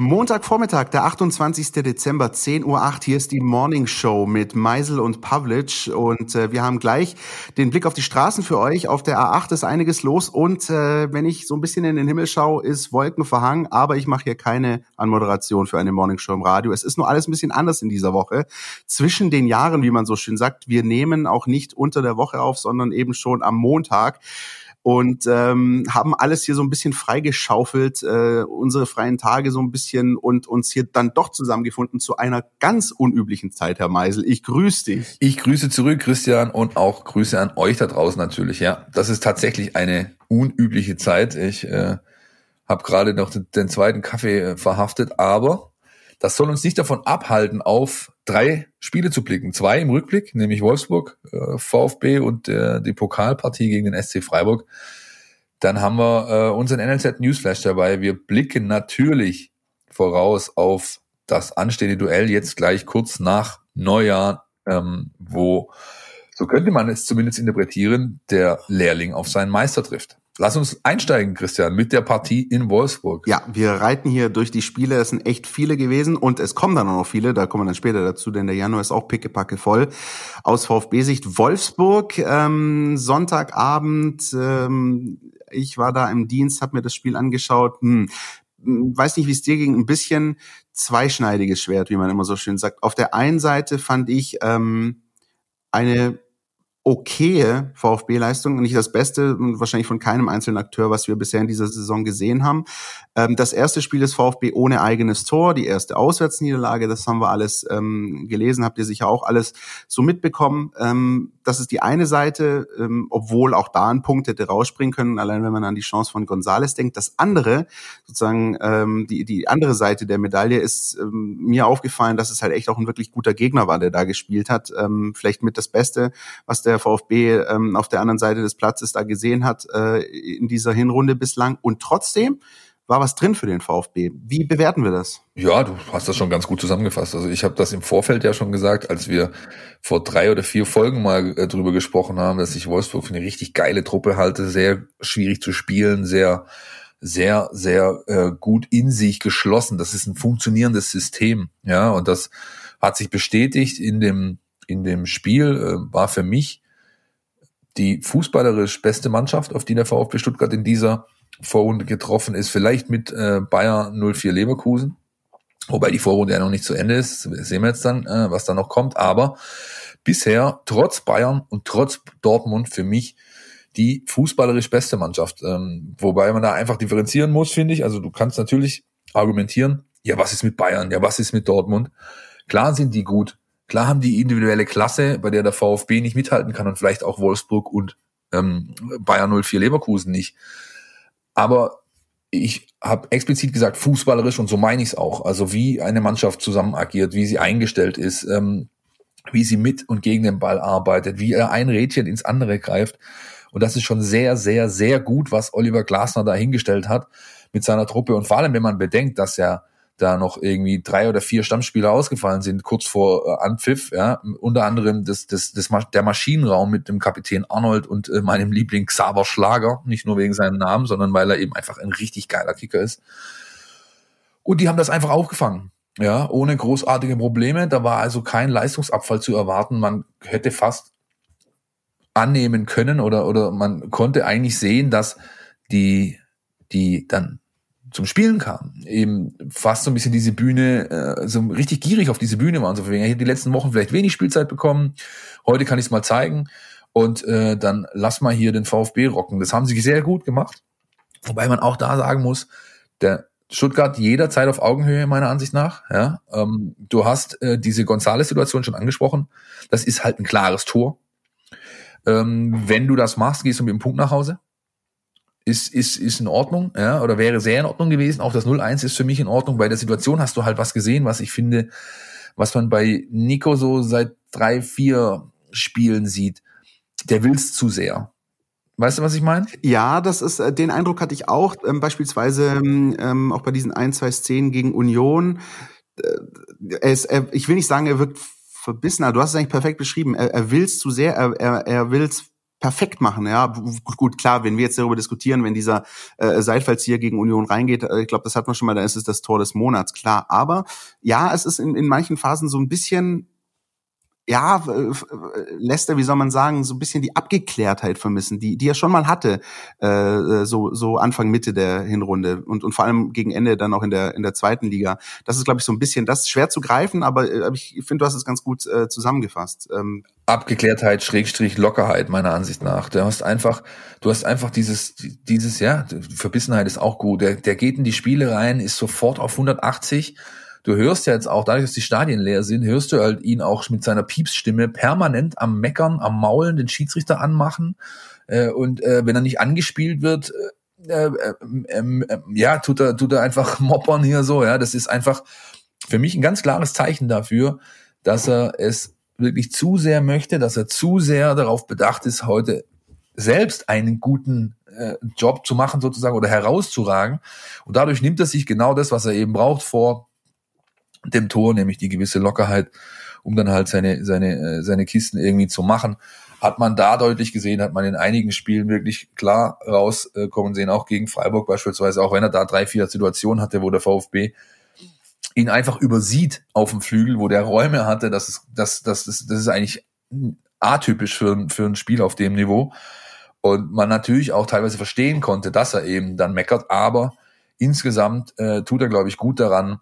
Montagvormittag, der 28. Dezember, 10.08 Uhr. Hier ist die Morning Show mit Meisel und Pavlic. Und äh, wir haben gleich den Blick auf die Straßen für euch. Auf der A8 ist einiges los. Und äh, wenn ich so ein bisschen in den Himmel schaue, ist Wolken verhangen. Aber ich mache hier keine Anmoderation für eine Morning Show im Radio. Es ist nur alles ein bisschen anders in dieser Woche. Zwischen den Jahren, wie man so schön sagt. Wir nehmen auch nicht unter der Woche auf, sondern eben schon am Montag und ähm, haben alles hier so ein bisschen freigeschaufelt, äh, unsere freien Tage so ein bisschen und uns hier dann doch zusammengefunden zu einer ganz unüblichen Zeit, Herr Meisel. Ich grüße dich. Ich grüße zurück, Christian, und auch Grüße an euch da draußen natürlich. Ja, das ist tatsächlich eine unübliche Zeit. Ich äh, habe gerade noch den, den zweiten Kaffee äh, verhaftet, aber das soll uns nicht davon abhalten, auf drei Spiele zu blicken. Zwei im Rückblick, nämlich Wolfsburg, äh, VfB und äh, die Pokalpartie gegen den SC Freiburg. Dann haben wir äh, unseren NLZ Newsflash dabei. Wir blicken natürlich voraus auf das anstehende Duell jetzt gleich kurz nach Neujahr, ähm, wo, so könnte man es zumindest interpretieren, der Lehrling auf seinen Meister trifft. Lass uns einsteigen, Christian, mit der Partie in Wolfsburg. Ja, wir reiten hier durch die Spiele. Es sind echt viele gewesen und es kommen dann auch noch viele. Da kommen wir dann später dazu, denn der Januar ist auch pickepacke voll. Aus VfB-Sicht Wolfsburg, ähm, Sonntagabend. Ähm, ich war da im Dienst, habe mir das Spiel angeschaut. Hm, weiß nicht, wie es dir ging. Ein bisschen zweischneidiges Schwert, wie man immer so schön sagt. Auf der einen Seite fand ich ähm, eine okaye VfB-Leistung, nicht das Beste und wahrscheinlich von keinem einzelnen Akteur, was wir bisher in dieser Saison gesehen haben. Ähm, das erste Spiel des VfB ohne eigenes Tor, die erste Auswärtsniederlage, das haben wir alles ähm, gelesen, habt ihr sicher auch alles so mitbekommen. Ähm, das ist die eine Seite, ähm, obwohl auch da ein Punkt hätte rausspringen können, allein wenn man an die Chance von Gonzales denkt. Das andere, sozusagen ähm, die, die andere Seite der Medaille ist ähm, mir aufgefallen, dass es halt echt auch ein wirklich guter Gegner war, der da gespielt hat. Vielleicht mit das Beste, was der VfB ähm, auf der anderen Seite des Platzes da gesehen hat äh, in dieser Hinrunde bislang. Und trotzdem war was drin für den VfB. Wie bewerten wir das? Ja, du hast das schon ganz gut zusammengefasst. Also ich habe das im Vorfeld ja schon gesagt, als wir vor drei oder vier Folgen mal äh, drüber gesprochen haben, dass ich Wolfsburg für eine richtig geile Truppe halte, sehr schwierig zu spielen, sehr sehr sehr äh, gut in sich geschlossen. Das ist ein funktionierendes System, ja, und das hat sich bestätigt in dem in dem Spiel äh, war für mich die fußballerisch beste Mannschaft, auf die der VfB Stuttgart in dieser Vorrunde getroffen ist, vielleicht mit äh, Bayern 04 Leverkusen, wobei die Vorrunde ja noch nicht zu Ende ist, sehen wir jetzt dann, äh, was da noch kommt, aber bisher trotz Bayern und trotz Dortmund für mich die fußballerisch beste Mannschaft, ähm, wobei man da einfach differenzieren muss, finde ich, also du kannst natürlich argumentieren, ja, was ist mit Bayern, ja, was ist mit Dortmund, klar sind die gut, klar haben die individuelle Klasse, bei der der VfB nicht mithalten kann und vielleicht auch Wolfsburg und ähm, Bayern 04 Leverkusen nicht, aber ich habe explizit gesagt, fußballerisch und so meine ich es auch. Also wie eine Mannschaft zusammen agiert, wie sie eingestellt ist, ähm, wie sie mit und gegen den Ball arbeitet, wie er ein Rädchen ins andere greift. Und das ist schon sehr, sehr, sehr gut, was Oliver Glasner da hingestellt hat mit seiner Truppe. Und vor allem, wenn man bedenkt, dass er da noch irgendwie drei oder vier Stammspieler ausgefallen sind, kurz vor äh, Anpfiff, ja, unter anderem das, das, das, der Maschinenraum mit dem Kapitän Arnold und äh, meinem Liebling Xaver Schlager, nicht nur wegen seinem Namen, sondern weil er eben einfach ein richtig geiler Kicker ist. Und die haben das einfach aufgefangen, ja, ohne großartige Probleme. Da war also kein Leistungsabfall zu erwarten. Man hätte fast annehmen können oder, oder man konnte eigentlich sehen, dass die, die dann zum Spielen kam. Eben fast so ein bisschen diese Bühne, äh, so richtig gierig auf diese Bühne waren. So ich habe die letzten Wochen vielleicht wenig Spielzeit bekommen. Heute kann ich es mal zeigen. Und äh, dann lass mal hier den VfB rocken. Das haben sie sehr gut gemacht. Wobei man auch da sagen muss, der Stuttgart jederzeit auf Augenhöhe, meiner Ansicht nach. Ja, ähm, du hast äh, diese Gonzales-Situation schon angesprochen. Das ist halt ein klares Tor. Ähm, wenn du das machst, gehst du mit dem Punkt nach Hause ist, ist, ist in Ordnung, ja, oder wäre sehr in Ordnung gewesen. Auch das 0-1 ist für mich in Ordnung. Bei der Situation hast du halt was gesehen, was ich finde, was man bei Nico so seit drei, vier Spielen sieht. Der will's zu sehr. Weißt du, was ich meine? Ja, das ist, äh, den Eindruck hatte ich auch, ähm, beispielsweise ähm, auch bei diesen ein, zwei Szenen gegen Union. Äh, er er, ich will nicht sagen, er wirkt verbissener. Du hast es eigentlich perfekt beschrieben. Er, er will's zu sehr, er, er, er will's perfekt machen. Ja, gut, klar, wenn wir jetzt darüber diskutieren, wenn dieser äh, Seitfallzieher gegen Union reingeht, äh, ich glaube, das hat man schon mal, da ist es das Tor des Monats, klar. Aber ja, es ist in, in manchen Phasen so ein bisschen ja, lässt er, wie soll man sagen, so ein bisschen die Abgeklärtheit vermissen, die, die er schon mal hatte, äh, so, so Anfang, Mitte der Hinrunde und, und vor allem gegen Ende dann auch in der, in der zweiten Liga. Das ist, glaube ich, so ein bisschen, das ist schwer zu greifen, aber äh, ich finde, du hast es ganz gut äh, zusammengefasst. Ähm, Abgeklärtheit, Schrägstrich, Lockerheit, meiner Ansicht nach. Du hast einfach, du hast einfach dieses, dieses, ja, Verbissenheit ist auch gut. Der, der geht in die Spiele rein, ist sofort auf 180 du hörst ja jetzt auch, dadurch, dass die Stadien leer sind, hörst du halt ihn auch mit seiner Piepsstimme permanent am Meckern, am Maulen, den Schiedsrichter anmachen. Äh, und äh, wenn er nicht angespielt wird, äh, äh, äh, äh, ja, tut er, tut er einfach moppern hier so. Ja, das ist einfach für mich ein ganz klares Zeichen dafür, dass er es wirklich zu sehr möchte, dass er zu sehr darauf bedacht ist, heute selbst einen guten äh, Job zu machen sozusagen oder herauszuragen. Und dadurch nimmt er sich genau das, was er eben braucht, vor dem Tor, nämlich die gewisse Lockerheit, um dann halt seine, seine, äh, seine Kisten irgendwie zu machen. Hat man da deutlich gesehen, hat man in einigen Spielen wirklich klar rauskommen sehen, auch gegen Freiburg beispielsweise, auch wenn er da drei, vier Situationen hatte, wo der VfB ihn einfach übersieht auf dem Flügel, wo der Räume hatte, das ist, das, das, das, das ist eigentlich atypisch für, für ein Spiel auf dem Niveau. Und man natürlich auch teilweise verstehen konnte, dass er eben dann meckert, aber insgesamt äh, tut er, glaube ich, gut daran,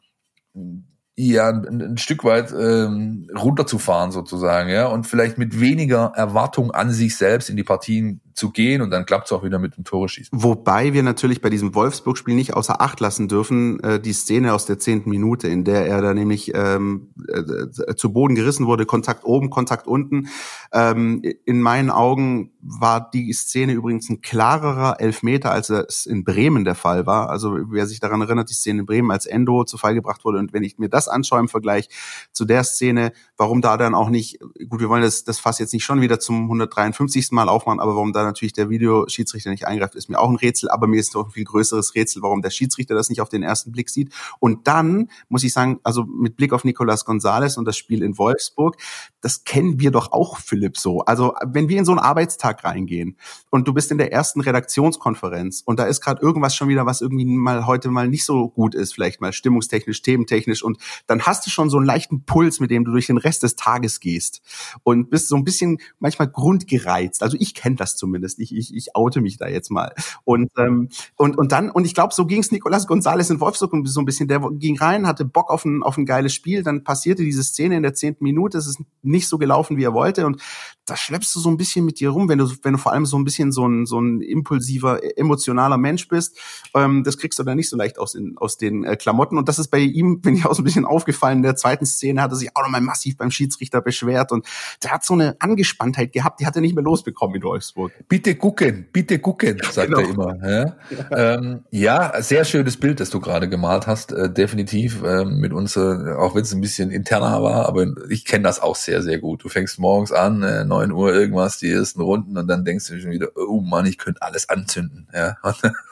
ja ein, ein Stück weit ähm, runterzufahren sozusagen, ja, und vielleicht mit weniger Erwartung an sich selbst in die Partien zu gehen und dann klappt es auch wieder mit dem Tore schießen. Wobei wir natürlich bei diesem Wolfsburg-Spiel nicht außer Acht lassen dürfen, äh, die Szene aus der zehnten Minute, in der er da nämlich ähm, äh, zu Boden gerissen wurde, Kontakt oben, Kontakt unten. Ähm, in meinen Augen war die Szene übrigens ein klarerer Elfmeter, als es in Bremen der Fall war. Also wer sich daran erinnert, die Szene in Bremen, als Endo zu Fall gebracht wurde und wenn ich mir das anschaue im Vergleich zu der Szene, warum da dann auch nicht, gut, wir wollen das, das Fass jetzt nicht schon wieder zum 153. Mal aufmachen, aber warum da natürlich der Videoschiedsrichter nicht eingreift, ist mir auch ein Rätsel, aber mir ist noch ein viel größeres Rätsel, warum der Schiedsrichter das nicht auf den ersten Blick sieht. Und dann muss ich sagen, also mit Blick auf Nicolas Gonzalez und das Spiel in Wolfsburg, das kennen wir doch auch, Philipp, so. Also wenn wir in so einen Arbeitstag reingehen und du bist in der ersten Redaktionskonferenz und da ist gerade irgendwas schon wieder, was irgendwie mal heute mal nicht so gut ist, vielleicht mal stimmungstechnisch, thementechnisch und dann hast du schon so einen leichten Puls, mit dem du durch den Rest des Tages gehst und bist so ein bisschen manchmal grundgereizt. Also ich kenne das zumindest zumindest. Ich, ich, ich oute mich da jetzt mal. Und, ähm, und, und dann, und ich glaube, so ging es Nicolas Gonzalez in Wolfsburg so ein bisschen. Der ging rein, hatte Bock auf ein, auf ein geiles Spiel. Dann passierte diese Szene in der zehnten Minute. Es ist nicht so gelaufen, wie er wollte. Und da schleppst du so ein bisschen mit dir rum, wenn du, wenn du vor allem so ein bisschen so ein, so ein impulsiver, emotionaler Mensch bist. Ähm, das kriegst du dann nicht so leicht aus, den, aus den äh, Klamotten. Und das ist bei ihm, bin ich auch so ein bisschen aufgefallen. In der zweiten Szene hat er sich auch nochmal massiv beim Schiedsrichter beschwert. Und der hat so eine Angespanntheit gehabt, die hat er nicht mehr losbekommen in Wolfsburg. Bitte gucken, bitte gucken, sagt genau. er immer. Ja? Ja. Ähm, ja, sehr schönes Bild, das du gerade gemalt hast, äh, definitiv äh, mit uns, äh, auch wenn es ein bisschen interner war, aber ich kenne das auch sehr, sehr gut. Du fängst morgens an, äh, neun Uhr irgendwas, die ersten Runden und dann denkst du schon wieder, oh Mann, ich könnte alles anzünden. Ja?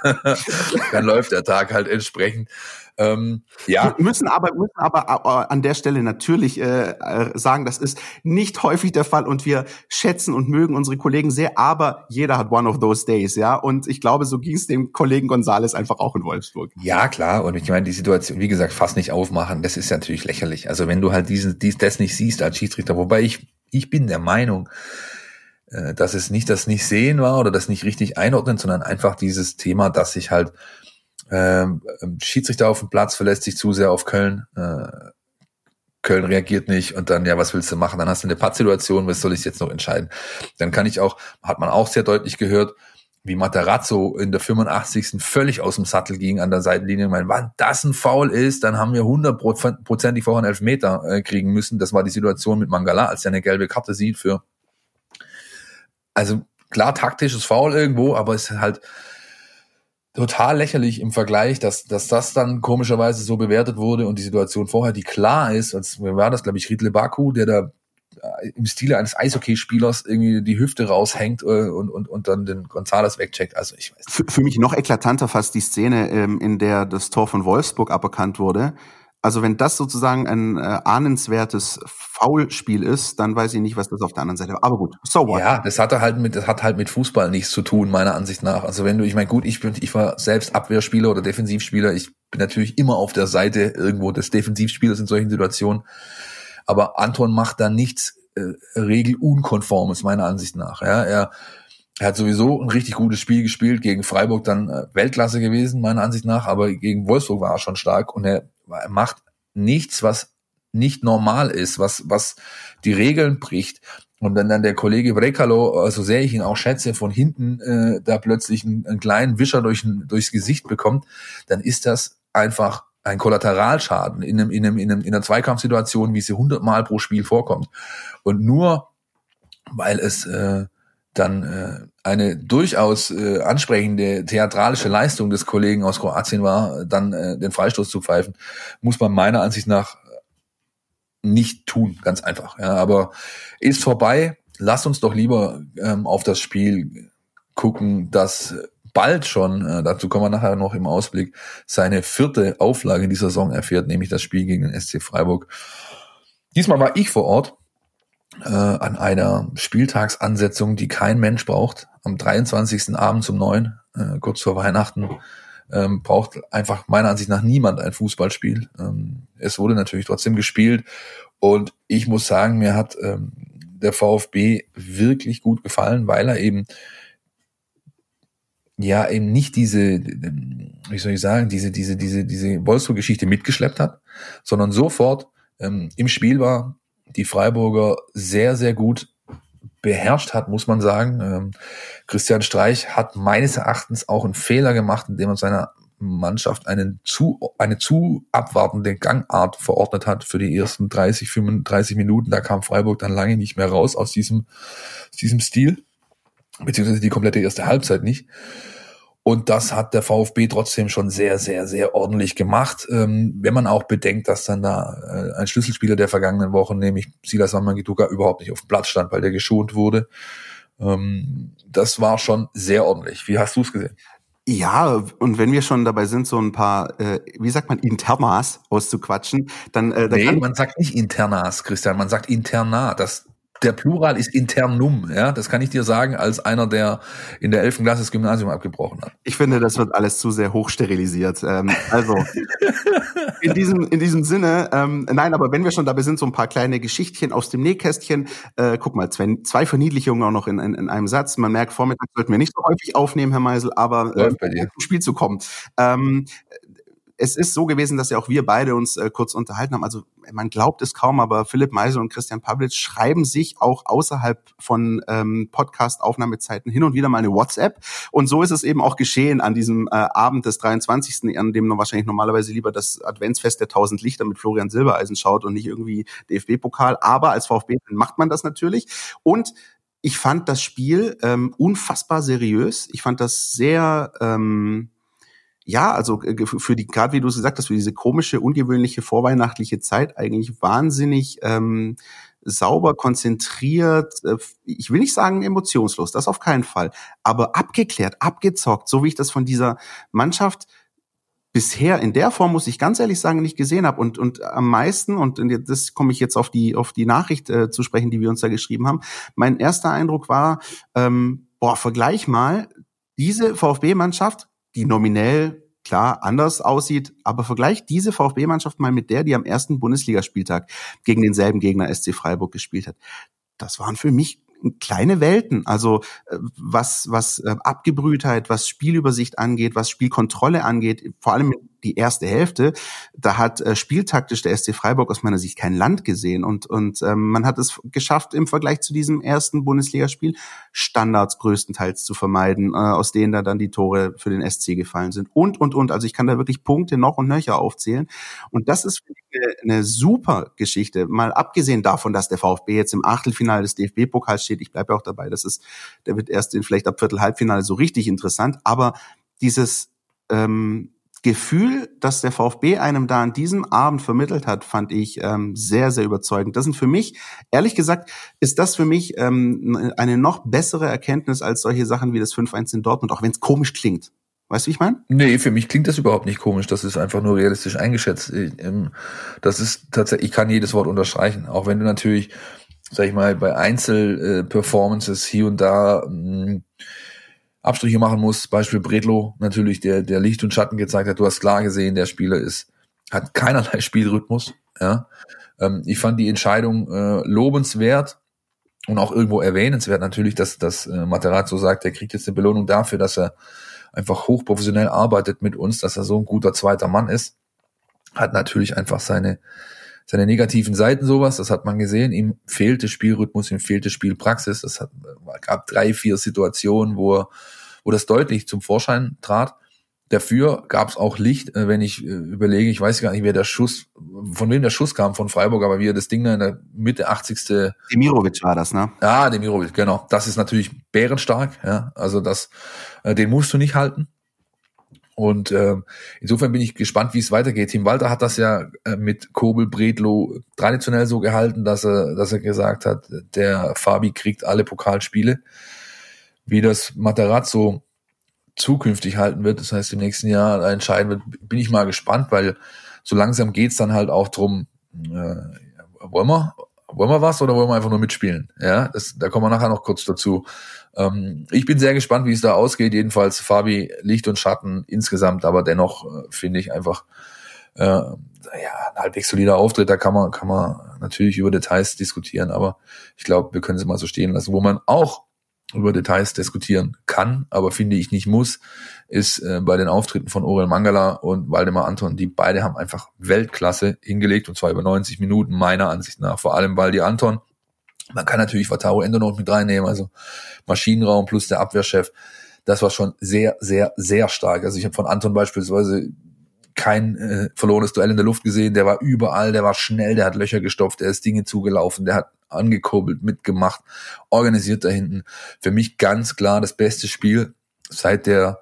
dann läuft der Tag halt entsprechend. Ähm, ja. Wir müssen aber, müssen aber an der Stelle natürlich äh, äh, sagen, das ist nicht häufig der Fall und wir schätzen und mögen unsere Kollegen sehr, aber jeder hat one of those days, ja. Und ich glaube, so ging es dem Kollegen Gonzales einfach auch in Wolfsburg. Ja, klar. Und ich meine, die Situation, wie gesagt, fast nicht aufmachen, das ist natürlich lächerlich. Also wenn du halt diesen, dies, das nicht siehst als Schiedsrichter, wobei ich, ich bin der Meinung, äh, dass es nicht das nicht sehen war oder das nicht richtig einordnen, sondern einfach dieses Thema, dass sich halt ähm, Schiedsrichter auf dem Platz verlässt sich zu sehr auf Köln. Äh, Köln reagiert nicht und dann, ja, was willst du machen? Dann hast du eine Pattsituation, was soll ich jetzt noch entscheiden? Dann kann ich auch, hat man auch sehr deutlich gehört, wie Materazzo in der 85. völlig aus dem Sattel ging an der Seitenlinie. Ich meine, wann das ein Foul ist, dann haben wir hundertprozentig vorher einen Elfmeter äh, kriegen müssen. Das war die Situation mit Mangala, als er eine gelbe Karte sieht für, also klar taktisches Foul irgendwo, aber es ist halt, total lächerlich im Vergleich, dass, dass das dann komischerweise so bewertet wurde und die Situation vorher, die klar ist, als war das, glaube ich, Riedle Baku, der da äh, im Stile eines Eishockeyspielers irgendwie die Hüfte raushängt äh, und, und, und dann den Gonzales wegcheckt. Also ich weiß. Für, für mich noch eklatanter fast die Szene, ähm, in der das Tor von Wolfsburg aberkannt wurde Also wenn das sozusagen ein äh, ahnenswertes Foulspiel ist, dann weiß ich nicht, was das auf der anderen Seite war. Aber gut, so what? Ja, das hatte halt mit, das hat halt mit Fußball nichts zu tun, meiner Ansicht nach. Also wenn du, ich meine, gut, ich bin, ich war selbst Abwehrspieler oder Defensivspieler. Ich bin natürlich immer auf der Seite irgendwo des Defensivspielers in solchen Situationen. Aber Anton macht da nichts äh, regelunkonformes, meiner Ansicht nach. Ja, er, er hat sowieso ein richtig gutes Spiel gespielt, gegen Freiburg dann äh, Weltklasse gewesen, meiner Ansicht nach, aber gegen Wolfsburg war er schon stark und er, er macht nichts, was nicht normal ist, was, was die Regeln bricht. Und wenn dann der Kollege Brekalo, also sehr ich ihn auch schätze, von hinten äh, da plötzlich einen, einen kleinen Wischer durch, durchs Gesicht bekommt, dann ist das einfach ein Kollateralschaden in, einem, in, einem, in, einem, in einer Zweikampfsituation, wie sie hundertmal pro Spiel vorkommt. Und nur weil es äh, dann äh, eine durchaus äh, ansprechende theatralische Leistung des Kollegen aus Kroatien war, dann äh, den Freistoß zu pfeifen, muss man meiner Ansicht nach nicht tun, ganz einfach. Ja, aber ist vorbei. Lass uns doch lieber ähm, auf das Spiel gucken, das bald schon, äh, dazu kommen wir nachher noch im Ausblick, seine vierte Auflage in dieser Saison erfährt, nämlich das Spiel gegen den SC Freiburg. Diesmal war ich vor Ort äh, an einer Spieltagsansetzung, die kein Mensch braucht. Am 23. Abend um neun, äh, kurz vor Weihnachten, ähm, braucht einfach meiner Ansicht nach niemand ein Fußballspiel. Ähm, es wurde natürlich trotzdem gespielt und ich muss sagen, mir hat ähm, der VfB wirklich gut gefallen, weil er eben ja eben nicht diese, wie soll ich sagen, diese diese diese diese Wolfsburg-Geschichte mitgeschleppt hat, sondern sofort ähm, im Spiel war, die Freiburger sehr, sehr gut beherrscht hat, muss man sagen. Ähm, Christian Streich hat meines Erachtens auch einen Fehler gemacht, indem er seiner Mannschaft einen zu, eine zu abwartende Gangart verordnet hat für die ersten 30, 35 Minuten. Da kam Freiburg dann lange nicht mehr raus aus diesem, aus diesem Stil, beziehungsweise die komplette erste Halbzeit nicht. Und das hat der VfB trotzdem schon sehr, sehr, sehr ordentlich gemacht. Ähm, wenn man auch bedenkt, dass dann da äh, ein Schlüsselspieler der vergangenen Wochen, nämlich Silas Wamangituka, überhaupt nicht auf dem Platz stand, weil der geschont wurde. Ähm, das war schon sehr ordentlich. Wie hast du es gesehen? Ja, und wenn wir schon dabei sind, so ein paar, äh, wie sagt man, Internas auszuquatschen, dann... Äh, dann nee, man sagt nicht Internas, Christian, man sagt Interna. Das, der Plural ist internum, ja, das kann ich dir sagen, als einer, der in der 11. Klasse das Gymnasium abgebrochen hat. Ich finde, das wird alles zu sehr hochsterilisiert. Ähm, also, in diesem, in diesem Sinne, ähm, nein, aber wenn wir schon dabei sind, so ein paar kleine Geschichtchen aus dem Nähkästchen. Äh, guck mal, zwei, zwei Verniedlichungen auch noch in, in, in einem Satz. Man merkt, Vormittag sollten wir nicht so häufig aufnehmen, Herr Meisel, aber äh, zum Spiel zu kommen. Ähm, es ist so gewesen, dass ja auch wir beide uns äh, kurz unterhalten haben. Also man glaubt es kaum, aber Philipp Meisel und Christian Pavlitz schreiben sich auch außerhalb von ähm, Podcast-Aufnahmezeiten hin und wieder mal eine WhatsApp. Und so ist es eben auch geschehen an diesem äh, Abend des 23., an dem man wahrscheinlich normalerweise lieber das Adventsfest der tausend Lichter mit Florian Silbereisen schaut und nicht irgendwie DFB-Pokal. Aber als VfB macht man das natürlich. Und ich fand das Spiel ähm, unfassbar seriös. Ich fand das sehr ähm, ja, also äh, für die, gerade wie du es gesagt hast, für diese komische, ungewöhnliche vorweihnachtliche Zeit eigentlich wahnsinnig ähm, sauber, konzentriert, äh, ich will nicht sagen emotionslos, das auf keinen Fall, aber abgeklärt, abgezockt, so wie ich das von dieser Mannschaft bisher in der Form, muss ich ganz ehrlich sagen, nicht gesehen habe. Und, und am meisten, und das komme ich jetzt auf die, auf die Nachricht äh, zu sprechen, die wir uns da geschrieben haben, mein erster Eindruck war, ähm, boah, vergleich mal diese VfB-Mannschaft die nominell klar anders aussieht, aber vergleicht diese VfB-Mannschaft mal mit der, die am ersten Bundesligaspieltag gegen denselben Gegner SC Freiburg gespielt hat. Das waren für mich kleine Welten. Also äh, was, was äh, Abgebrühtheit, was Spielübersicht angeht, was Spielkontrolle angeht, vor allem die erste Hälfte, da hat äh, spieltaktisch der SC Freiburg aus meiner Sicht kein Land gesehen. Und, und ähm, man hat es geschafft, im Vergleich zu diesem ersten Bundesligaspiel Standards größtenteils zu vermeiden, äh, aus denen da dann die Tore für den SC gefallen sind. Und, und, und. Also ich kann da wirklich Punkte noch und nöcher aufzählen. Und das ist eine, eine super Geschichte. Mal abgesehen davon, dass der VfB jetzt im Achtelfinale des DFB-Pokals steht. Ich bleibe auch dabei. Das ist, der wird erst in vielleicht ab Viertel Halbfinale so richtig interessant. Aber dieses ähm, Gefühl, das der VfB einem da an diesem Abend vermittelt hat, fand ich ähm, sehr, sehr überzeugend. Das sind für mich, ehrlich gesagt, ist das für mich ähm, eine noch bessere Erkenntnis als solche Sachen wie das 5-1 in Dortmund, auch wenn es komisch klingt. Weißt du, wie ich meine? Nee, für mich klingt das überhaupt nicht komisch. Das ist einfach nur realistisch eingeschätzt. Ähm, das ist tatsächlich, ich kann jedes Wort unterstreichen. Auch wenn du natürlich, sag ich mal, bei Einzelperformances hier und da mh, hm, Abstriche machen musst. Beispiel Bredlo, natürlich, der, der Licht und Schatten gezeigt hat. Du hast klar gesehen, der Spieler ist, hat keinerlei Spielrhythmus. Ja. Ähm, ich fand die Entscheidung äh, lobenswert und auch irgendwo erwähnenswert natürlich, dass, dass äh, Materazzo sagt, er kriegt jetzt eine Belohnung dafür, dass er einfach hochprofessionell arbeitet mit uns, dass er so ein guter zweiter Mann ist, hat natürlich einfach seine, seine negativen Seiten sowas, das hat man gesehen. Ihm fehlte Spielrhythmus, ihm fehlte Spielpraxis. Hat, gab drei, vier Situationen, wo, er, wo das deutlich zum Vorschein trat. Dafür gab es auch Licht, äh, wenn ich äh, überlege, ich weiß gar nicht, wer der Schuss, von wem der Schuss kam von Freiburg, aber wie er das Ding da in der Mitte 80. Demirovic war das, ne? Ja, Demirovic, genau. Das ist natürlich bärenstark, ja. Also das, äh, den musst du nicht halten. Und äh, insofern bin ich gespannt, wie es weitergeht. Tim Walter hat das ja äh, mit Kobel Bredlo traditionell so gehalten, dass er, dass er gesagt hat, der Fabi kriegt alle Pokalspiele. Wie das Materazzo zukünftig halten wird, das heißt im nächsten Jahr entscheiden wird, bin ich mal gespannt, weil so langsam geht's dann halt auch drum, äh, wollen wir, wollen wir was oder wollen wir einfach nur mitspielen? Ja, das, da kommen wir nachher noch kurz dazu. Ähm, ich bin sehr gespannt, wie es da ausgeht. Jedenfalls Fabi Licht und Schatten insgesamt, aber dennoch äh, finde ich einfach äh, ja, ein halbwegs solider Auftritt. Da kann man kann man natürlich über Details diskutieren, aber ich glaube, wir können es mal so stehen lassen. Wo man auch über Details diskutieren kann, aber finde ich nicht muss, ist äh, bei den Auftritten von Orel Mangala und Waldemar Anton. Die beide haben einfach Weltklasse hingelegt und zwar über 90 Minuten meiner Ansicht nach. Vor allem weil die Anton. Man kann natürlich Wataru Endo noch mit reinnehmen, also Maschinenraum plus der Abwehrchef. Das war schon sehr, sehr, sehr stark. Also ich habe von Anton beispielsweise kein äh, verlorenes Duell in der Luft gesehen. Der war überall, der war schnell, der hat Löcher gestopft, der ist Dinge zugelaufen, der hat angekurbelt, mitgemacht, organisiert da hinten. Für mich ganz klar das beste Spiel, seit der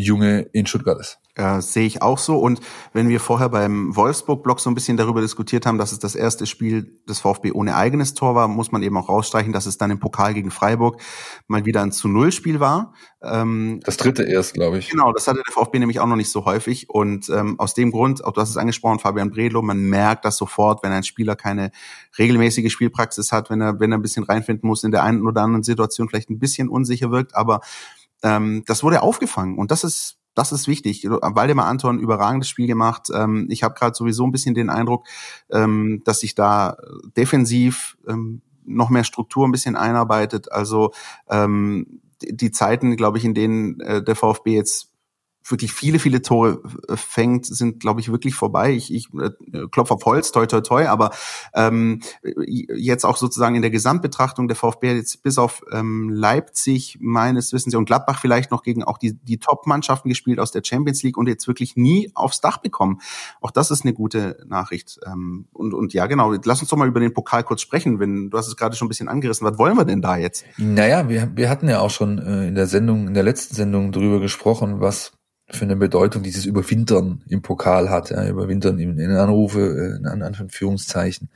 Junge in Stuttgart ist. Äh, sehe ich auch so. Und wenn wir vorher beim Wolfsburg-Blog so ein bisschen darüber diskutiert haben, dass es das erste Spiel des VfB ohne eigenes Tor war, muss man eben auch rausstreichen, dass es dann im Pokal gegen Freiburg mal wieder ein zu Null Spiel war. Ähm, das dritte erst, glaube ich. Genau, das hatte der VfB nämlich auch noch nicht so häufig. Und ähm, aus dem Grund, auch du hast es angesprochen, Fabian Bredlo, man merkt das sofort, wenn ein Spieler keine regelmäßige Spielpraxis hat, wenn er, wenn er ein bisschen reinfinden muss, in der einen oder anderen Situation vielleicht ein bisschen unsicher wirkt, aber ähm, das wurde aufgefangen. Und das ist das ist wichtig. Waldemar Anton überragendes Spiel gemacht. Ähm, ich habe gerade sowieso ein bisschen den Eindruck, ähm, dass sich da defensiv ähm, noch mehr Struktur ein bisschen einarbeitet. Also ähm, die Zeiten, glaube ich, in denen äh, der VfB jetzt wirklich viele, viele Tore äh, fängt, sind, glaube ich, wirklich vorbei. Ich, ich äh, klopfe auf Holz, toi, toi, toi, aber ähm, jetzt auch sozusagen in der Gesamtbetrachtung der VfB jetzt bis auf ähm, Leipzig meines Wissens und Gladbach vielleicht noch gegen auch die, die Top-Mannschaften gespielt aus der Champions League und jetzt wirklich nie aufs Dach bekommen. Auch das ist eine gute Nachricht. Ähm, und, und ja, genau, lass uns doch mal über den Pokal kurz sprechen, wenn du hast es gerade schon ein bisschen angerissen. Was wollen wir denn da jetzt? Naja, wir, wir hatten ja auch schon äh, in der Sendung, in der letzten Sendung drüber gesprochen, was für eine Bedeutung dieses Überwintern im Pokal hat, ja, Überwintern in, in Anrufe, in Anführungszeichen.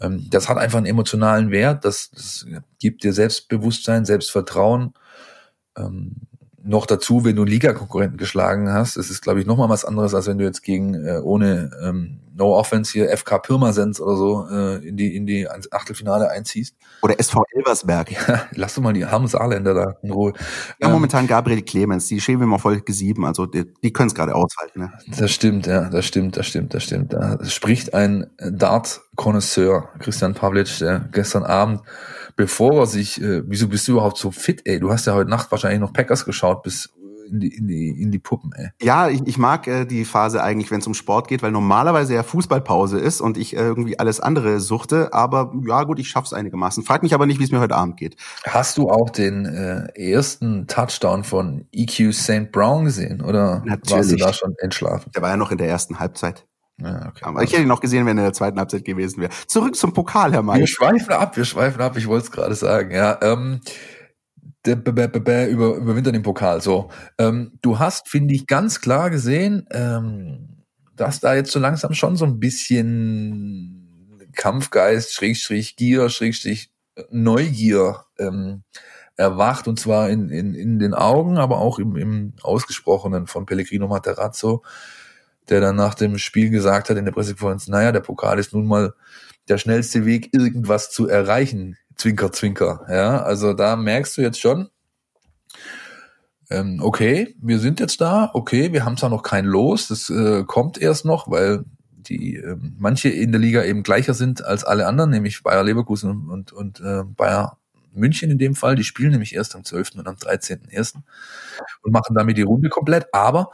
Ähm, das hat einfach einen emotionalen Wert, das, das gibt dir Selbstbewusstsein, Selbstvertrauen. Ähm, noch dazu, wenn du Liga-Konkurrenten geschlagen hast, das ist, glaube ich, nochmal was anderes, als wenn du jetzt gegen äh, ohne ähm, No Offense hier FK Pirmasens oder so äh, in die in die Achtelfinale einziehst. Oder SV Elversberg. Ja, lass doch mal die armen Saarländer da in Ruhe. Ja, ähm, momentan Gabriel Clemens, die schämen immer Folge 7, also die, die können es gerade aushalten. Ne? Das stimmt, ja, das stimmt, das stimmt, das stimmt. Da spricht ein Dart-Konnoisseur, Christian Pavlic, der gestern Abend bevor er sich, äh, wieso bist du überhaupt so fit, ey? Du hast ja heute Nacht wahrscheinlich noch Packers geschaut bis in die, in die, in die Puppen, ey. Ja, ich, ich mag äh, die Phase eigentlich, wenn es um Sport geht, weil normalerweise ja Fußballpause ist und ich äh, irgendwie alles andere suchte. Aber ja, gut, ich schaff's einigermaßen. Frag mich aber nicht, wie es mir heute Abend geht. Hast du auch den äh, ersten Touchdown von EQ St. Brown gesehen? Oder Natürlich. warst du da schon entschlafen? Der war ja noch in der ersten Halbzeit. Ja, okay. Aber ich hätte ihn noch gesehen, wenn er in der zweiten Halbzeit gewesen wäre. Zurück zum Pokal, Herr Mann. Wir schweifen ab, wir schweifen ab, ich wollte es gerade sagen, ja. Ähm, über, überwintern im Pokal. So, ähm, du hast, finde ich, ganz klar gesehen, ähm, dass da jetzt so langsam schon so ein bisschen Kampfgeist, Schrägstrich Gier, Schrägstrich Neugier ähm, erwacht und zwar in, in, in den Augen, aber auch im, im Ausgesprochenen von Pellegrino Materazzo, der dann nach dem Spiel gesagt hat in der Pressekonferenz, naja, der Pokal ist nun mal der schnellste Weg, irgendwas zu erreichen. Zwinker, zwinker. Ja, also da merkst du jetzt schon, ähm, okay, wir sind jetzt da, okay, wir haben zwar noch kein Los, das äh, kommt erst noch, weil die äh, manche in der Liga eben gleicher sind als alle anderen, nämlich Bayer Leverkusen und, und, und äh, Bayer München in dem Fall. Die spielen nämlich erst am 12. und am 13.01. und machen damit die Runde komplett. Aber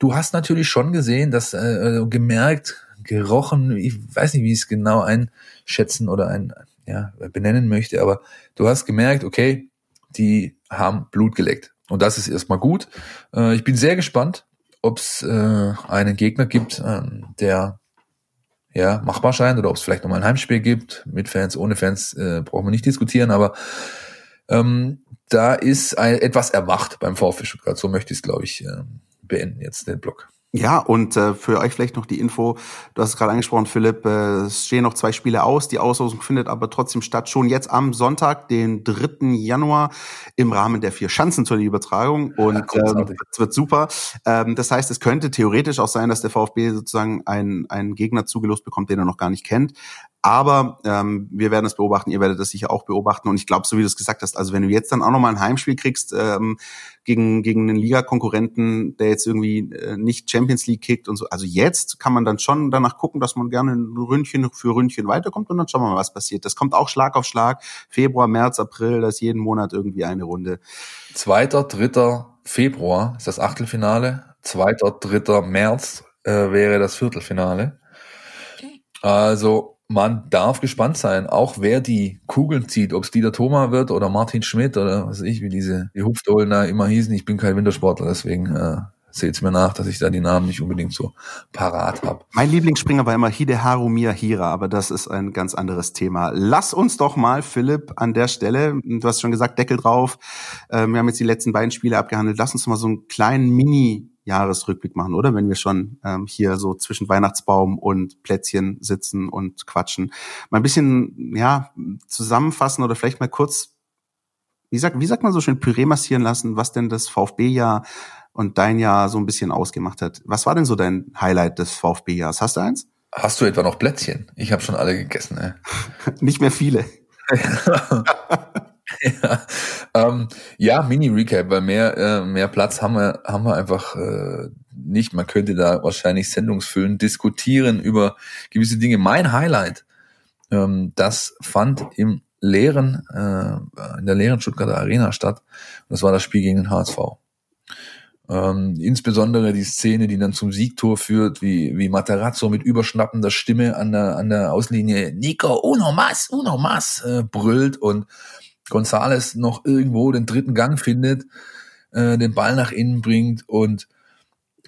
du hast natürlich schon gesehen, dass äh, gemerkt, gerochen, ich weiß nicht, wie ich es genau einschätzen oder ein, ja, benennen möchte, aber du hast gemerkt, okay, die haben Blut geleckt. Und das ist erstmal gut. Äh, ich bin sehr gespannt, ob es äh, einen Gegner gibt, ähm, der ja, machbar scheint oder ob es vielleicht nochmal ein Heimspiel gibt. Mit Fans, ohne Fans äh, brauchen wir nicht diskutieren, aber ähm, da ist ein, etwas erwacht beim VfB Stuttgart. So möchte ich es, glaube ich, äh, beenden jetzt, den Block. Ja, und äh, für euch vielleicht noch die Info, du hast es gerade angesprochen, Philipp, äh, es stehen noch zwei Spiele aus, die Auslosung findet aber trotzdem statt, schon jetzt am Sonntag, den 3. Januar, im Rahmen der vier Schanzen zur Übertragung und ja, ähm, es wird super. Ähm, das heißt, es könnte theoretisch auch sein, dass der VfB sozusagen einen, einen Gegner zugelost bekommt, den er noch gar nicht kennt. Aber ähm, wir werden es beobachten, ihr werdet das sicher auch beobachten. Und ich glaube, so wie du es gesagt hast, also wenn du jetzt dann auch nochmal ein Heimspiel kriegst ähm, gegen, gegen einen Ligakonkurrenten, der jetzt irgendwie äh, nicht Champions League kickt und so, also jetzt kann man dann schon danach gucken, dass man gerne ein Ründchen für Ründchen weiterkommt und dann schauen wir mal, was passiert. Das kommt auch Schlag auf Schlag. Februar, März, April, das ist jeden Monat irgendwie eine Runde. Zweiter, dritter Februar ist das Achtelfinale. Zweiter, dritter März äh, wäre das Viertelfinale. Also man darf gespannt sein, auch wer die Kugeln zieht, ob es Dieter Thoma wird oder Martin Schmidt oder was weiß ich, wie diese die Hupfdohlen da immer hießen. Ich bin kein Wintersportler, deswegen äh, seht's mir nach, dass ich da die Namen nicht unbedingt so parat habe. Mein Lieblingsspringer war immer Hideharu Miyahira, aber das ist ein ganz anderes Thema. Lass uns doch mal, Philipp, an der Stelle, du hast schon gesagt, Deckel drauf, äh, wir haben jetzt die letzten beiden Spiele abgehandelt, lass uns mal so einen kleinen Mini- Jahresrückblick machen, oder? Wenn wir schon ähm, hier so zwischen Weihnachtsbaum und Plätzchen sitzen und quatschen. Mal ein bisschen, ja, zusammenfassen oder vielleicht mal kurz, wie sagt, wie sagt man so schön, Püree massieren lassen, was denn das VfB-Jahr und dein Jahr so ein bisschen ausgemacht hat. Was war denn so dein Highlight des VfB-Jahres? Hast du eins? Hast du etwa noch Plätzchen? Ich habe schon alle gegessen. Ey. Nicht mehr viele. ja, ähm, ja Mini-Recap, weil mehr, äh, mehr Platz haben wir, haben wir einfach äh, nicht. Man könnte da wahrscheinlich Sendungsfüllen diskutieren über gewisse Dinge. Mein Highlight, ähm, das fand im leeren, äh, in der leeren Stuttgarter Arena statt. das war das Spiel gegen den HSV. Ähm, insbesondere die Szene, die dann zum Siegtor führt, wie, wie Materazzo mit überschnappender Stimme an der, an der Auslinie Nico, uno mas, uno mas, äh, brüllt und Gonzales noch irgendwo den dritten Gang findet, äh, den Ball nach innen bringt und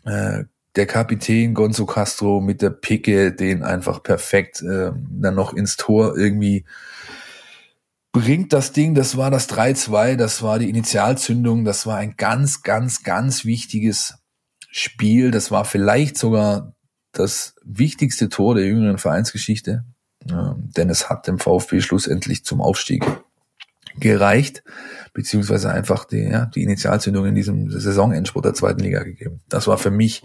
äh, der Kapitän Gonzo Castro mit der Picke den einfach perfekt äh, dann noch ins Tor irgendwie bringt das Ding, das war das 3-2, das war die Initialzündung, das war ein ganz, ganz, ganz wichtiges Spiel, das war vielleicht sogar das wichtigste Tor der jüngeren Vereinsgeschichte, äh, denn es hat dem VfB schlussendlich zum Aufstieg gereicht, beziehungsweise einfach die, ja, die Initialzündung in diesem Saisonendspurt der zweiten Liga gegeben. Das war für mich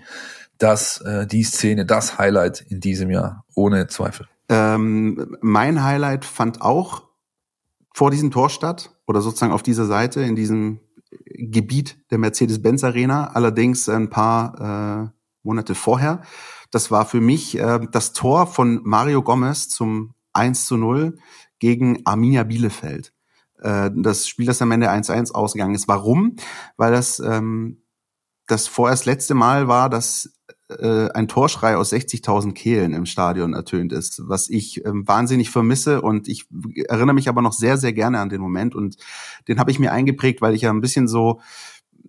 das, äh, die Szene, das Highlight in diesem Jahr, ohne Zweifel. Ähm, mein Highlight fand auch vor diesem Tor statt oder sozusagen auf dieser Seite in diesem Gebiet der Mercedes-Benz Arena, allerdings ein paar äh, Monate vorher. Das war für mich äh, das Tor von Mario Gomez zum 1 zu 0 gegen Arminia Bielefeld äh, das Spiel, das am Ende 1-1 ausgegangen ist. Warum? Weil das ähm, das vorerst letzte Mal war, dass äh, ein Torschrei aus 60.000 Kehlen im Stadion ertönt ist, was ich ähm, wahnsinnig vermisse und ich erinnere mich aber noch sehr, sehr gerne an den Moment und den habe ich mir eingeprägt, weil ich ja ein bisschen so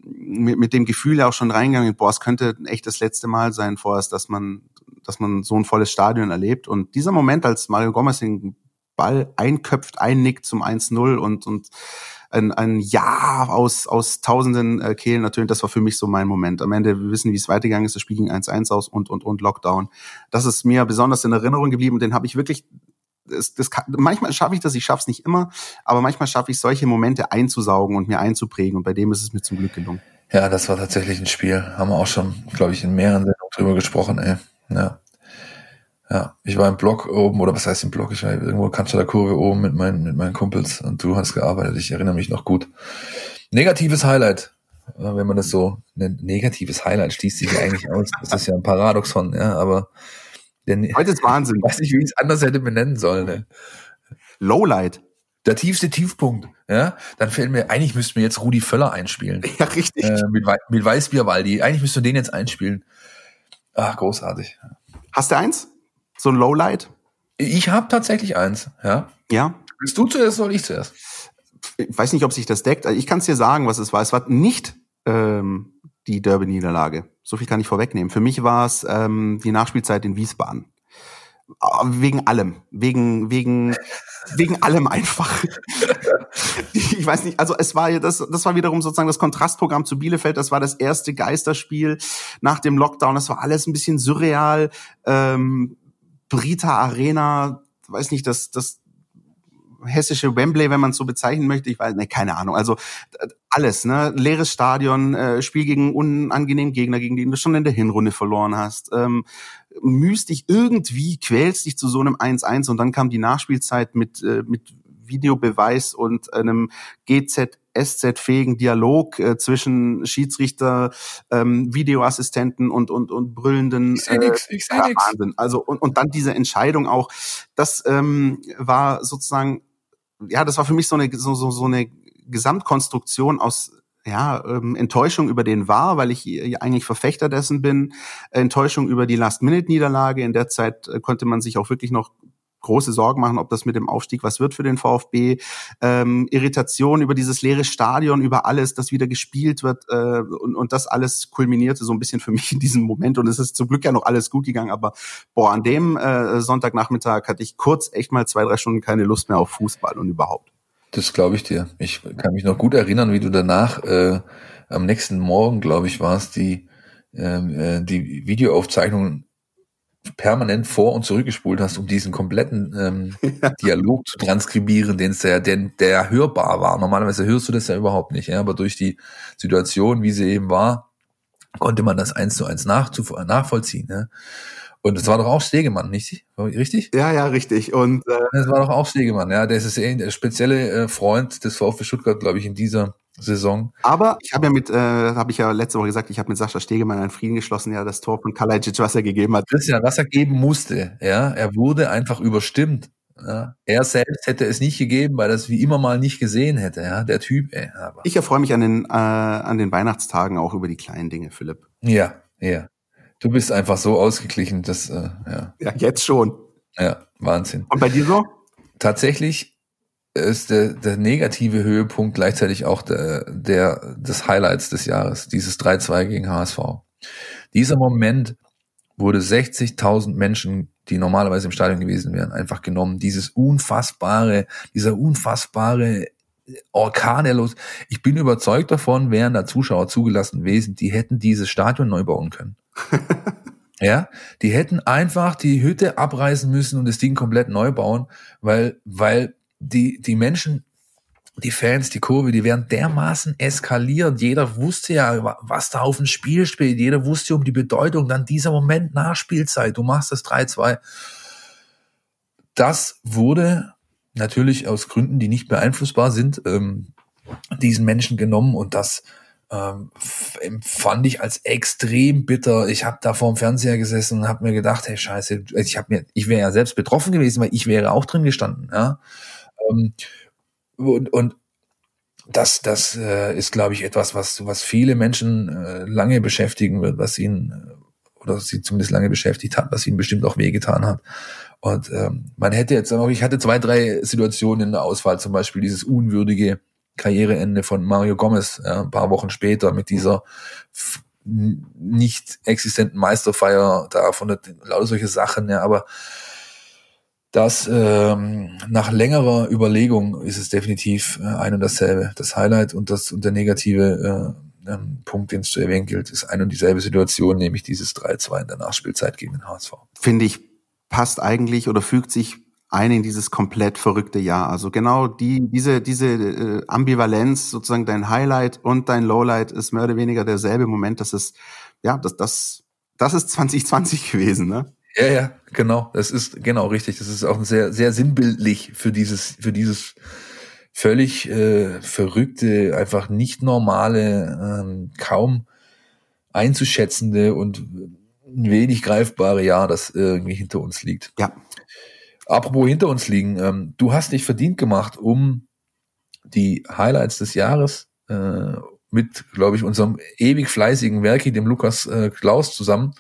mit, mit dem Gefühl ja auch schon reingegangen bin, boah, es könnte echt das letzte Mal sein vorerst, dass man dass man so ein volles Stadion erlebt und dieser Moment, als Mario Gomez den Ball einköpft, einnickt zum 1-0 und, und ein, ein Ja aus, aus tausenden äh, Kehlen natürlich, das war für mich so mein Moment. Am Ende, wir wissen, wie es weitergegangen ist, das Spiel ging 1-1 aus und, und, und Lockdown. Das ist mir besonders in Erinnerung geblieben und den habe ich wirklich das, das kann, manchmal schaffe ich das, ich schaffe es nicht immer, aber manchmal schaffe ich solche Momente einzusaugen und mir einzuprägen und bei dem ist es mir zum Glück gelungen. Ja, das war tatsächlich ein Spiel. Haben wir auch schon, glaube ich, in mehreren Sendungen drüber gesprochen, ey. Ja. Ja, ich war im Block oben, oder was heißt im Block? Ich war irgendwo der Kurve oben mit meinen, mit meinen Kumpels und du hast gearbeitet. Ich erinnere mich noch gut. Negatives Highlight, wenn man das so nennt. Negatives Highlight schließt sich ja eigentlich aus. Das ist ja ein Paradoxon, ja, aber der, Heute ist Wahnsinn. Ich weiß nicht, wie ich es anders hätte benennen sollen. Ne? Lowlight. Der tiefste Tiefpunkt, ja. Dann fällt mir, eigentlich müssten wir jetzt Rudi Völler einspielen. Ja, richtig. Äh, mit, mit Weißbierwaldi. Eigentlich müssten wir den jetzt einspielen. Ach, großartig. Hast du eins? So ein Lowlight? Ich habe tatsächlich eins, ja. Ja. Willst du zuerst oder ich zuerst? Ich weiß nicht, ob sich das deckt. Ich kann es dir sagen, was es war. Es war nicht ähm, die Derby-Niederlage. So viel kann ich vorwegnehmen. Für mich war es ähm, die Nachspielzeit in Wiesbaden. Ah, wegen allem. Wegen, wegen, wegen allem einfach. ich weiß nicht, also es war das, das war wiederum sozusagen das Kontrastprogramm zu Bielefeld. Das war das erste Geisterspiel nach dem Lockdown. Das war alles ein bisschen surreal. Ähm, Brita Arena, weiß nicht, das, das hessische Wembley, wenn man es so bezeichnen möchte. Ich weiß, ne, keine Ahnung. Also alles, ne, leeres Stadion, äh, Spiel gegen unangenehmen Gegner, gegen den du schon in der Hinrunde verloren hast. Ähm, mühst dich irgendwie, quälst dich zu so einem 1-1 und dann kam die Nachspielzeit mit, äh, mit Videobeweis und einem GZ SZ-fähigen Dialog äh, zwischen Schiedsrichter, ähm, Videoassistenten und und und brüllenden. Ich seh nix, ich äh, nix. Wahnsinn. Also und und dann diese Entscheidung auch. Das ähm, war sozusagen, ja, das war für mich so eine so so, so eine Gesamtkonstruktion aus ja, ähm, Enttäuschung über den war, weil ich eigentlich Verfechter dessen bin, Enttäuschung über die Last-Minute-Niederlage. In der Zeit äh, konnte man sich auch wirklich noch große Sorgen machen, ob das mit dem Aufstieg was wird für den VfB. Ähm, Irritation über dieses leere Stadion, über alles, das wieder gespielt wird äh, und, und das alles kulminierte so ein bisschen für mich in diesem Moment und es ist zum Glück ja noch alles gut gegangen, aber boah, an dem äh, Sonntagnachmittag hatte ich kurz echt mal zwei, drei Stunden keine Lust mehr auf Fußball und überhaupt. Das glaube ich dir. Ich kann mich noch gut erinnern, wie du danach äh, am nächsten Morgen, glaube ich, war es, die ähm, äh, die Videoaufzeichnung permanent vor und zurückgespult hast, um diesen kompletten ähm, ja. Dialog zu transkribieren, den es der, der, der hörbar war. Normalerweise hörst du das ja überhaupt nicht, ja, aber durch die Situation, wie sie eben war, konnte man das eins zu eins nach, nachvollziehen. Ja. Und es war doch auch Stegemann, nicht? Richtig? Ja, ja, richtig. Und äh, das war doch auch Stegemann, ja. Der ist der spezielle äh, Freund des VfB Stuttgart, glaube ich, in dieser Saison. Aber ich habe ja mit, äh, habe ich ja letzte Woche gesagt, ich habe mit Sascha Stegemann einen Frieden geschlossen, ja, das Tor von Kalajic, was er gegeben hat. Christian, was er geben musste, ja, er wurde einfach überstimmt. Ja. Er selbst hätte es nicht gegeben, weil er es wie immer mal nicht gesehen hätte, ja, der Typ, ey. Aber. Ich erfreue mich an den, äh, an den Weihnachtstagen auch über die kleinen Dinge, Philipp. Ja, ja. Du bist einfach so ausgeglichen, dass, äh, ja. Ja, jetzt schon. Ja, Wahnsinn. Und bei dir so? Tatsächlich ist der, der negative Höhepunkt gleichzeitig auch der, der des Highlights des Jahres, dieses 3-2 gegen HSV. Dieser Moment wurde 60.000 Menschen, die normalerweise im Stadion gewesen wären, einfach genommen. Dieses unfassbare, dieser unfassbare Orkan, der los. Ich bin überzeugt davon, wären da Zuschauer zugelassen gewesen, die hätten dieses Stadion neu bauen können. ja, die hätten einfach die Hütte abreißen müssen und das Ding komplett neu bauen, weil, weil die, die Menschen, die Fans, die Kurve, die werden dermaßen eskaliert. Jeder wusste ja, was da auf dem Spiel spielt. Jeder wusste um die Bedeutung. Dann dieser Moment nach Spielzeit. Du machst das 3-2. Das wurde natürlich aus Gründen, die nicht beeinflussbar sind, ähm, diesen Menschen genommen und das ähm, empfand ich als extrem bitter. Ich habe da vor dem Fernseher gesessen und habe mir gedacht, hey Scheiße, ich habe mir, ich wäre ja selbst betroffen gewesen, weil ich wäre auch drin gestanden. Ja? Ähm, und, und das, das äh, ist, glaube ich, etwas, was, was viele Menschen äh, lange beschäftigen wird, was ihn äh, oder sie zumindest lange beschäftigt hat, was ihnen bestimmt auch wehgetan hat. Und ähm, man hätte jetzt noch, ich hatte zwei, drei Situationen in der Auswahl, zum Beispiel dieses unwürdige Karriereende von Mario Gomez, ja, ein paar Wochen später mit dieser nicht existenten Meisterfeier da von der, lauter solche Sachen, ja, aber das ähm, nach längerer Überlegung ist es definitiv äh, ein und dasselbe. Das Highlight und das und der negative äh, ähm, Punkt, den es zu erwähnen gilt, ist ein und dieselbe Situation, nämlich dieses 3-2 in der Nachspielzeit gegen den HSV. Finde ich, passt eigentlich oder fügt sich ein in dieses komplett verrückte Jahr. Also genau die, diese, diese äh, Ambivalenz, sozusagen dein Highlight und dein Lowlight ist mehr oder weniger derselbe Moment. Das ist, ja, das, das, das ist 2020 gewesen, ne? Ja, ja, genau. Das ist genau richtig. Das ist auch sehr, sehr sinnbildlich für dieses, für dieses völlig äh, verrückte, einfach nicht normale, ähm, kaum einzuschätzende und wenig greifbare Jahr, das irgendwie hinter uns liegt. Ja. Apropos hinter uns liegen, ähm, du hast dich verdient gemacht, um die Highlights des Jahres äh, mit, glaube ich, unserem ewig fleißigen Werki, dem Lukas äh, Klaus zusammen.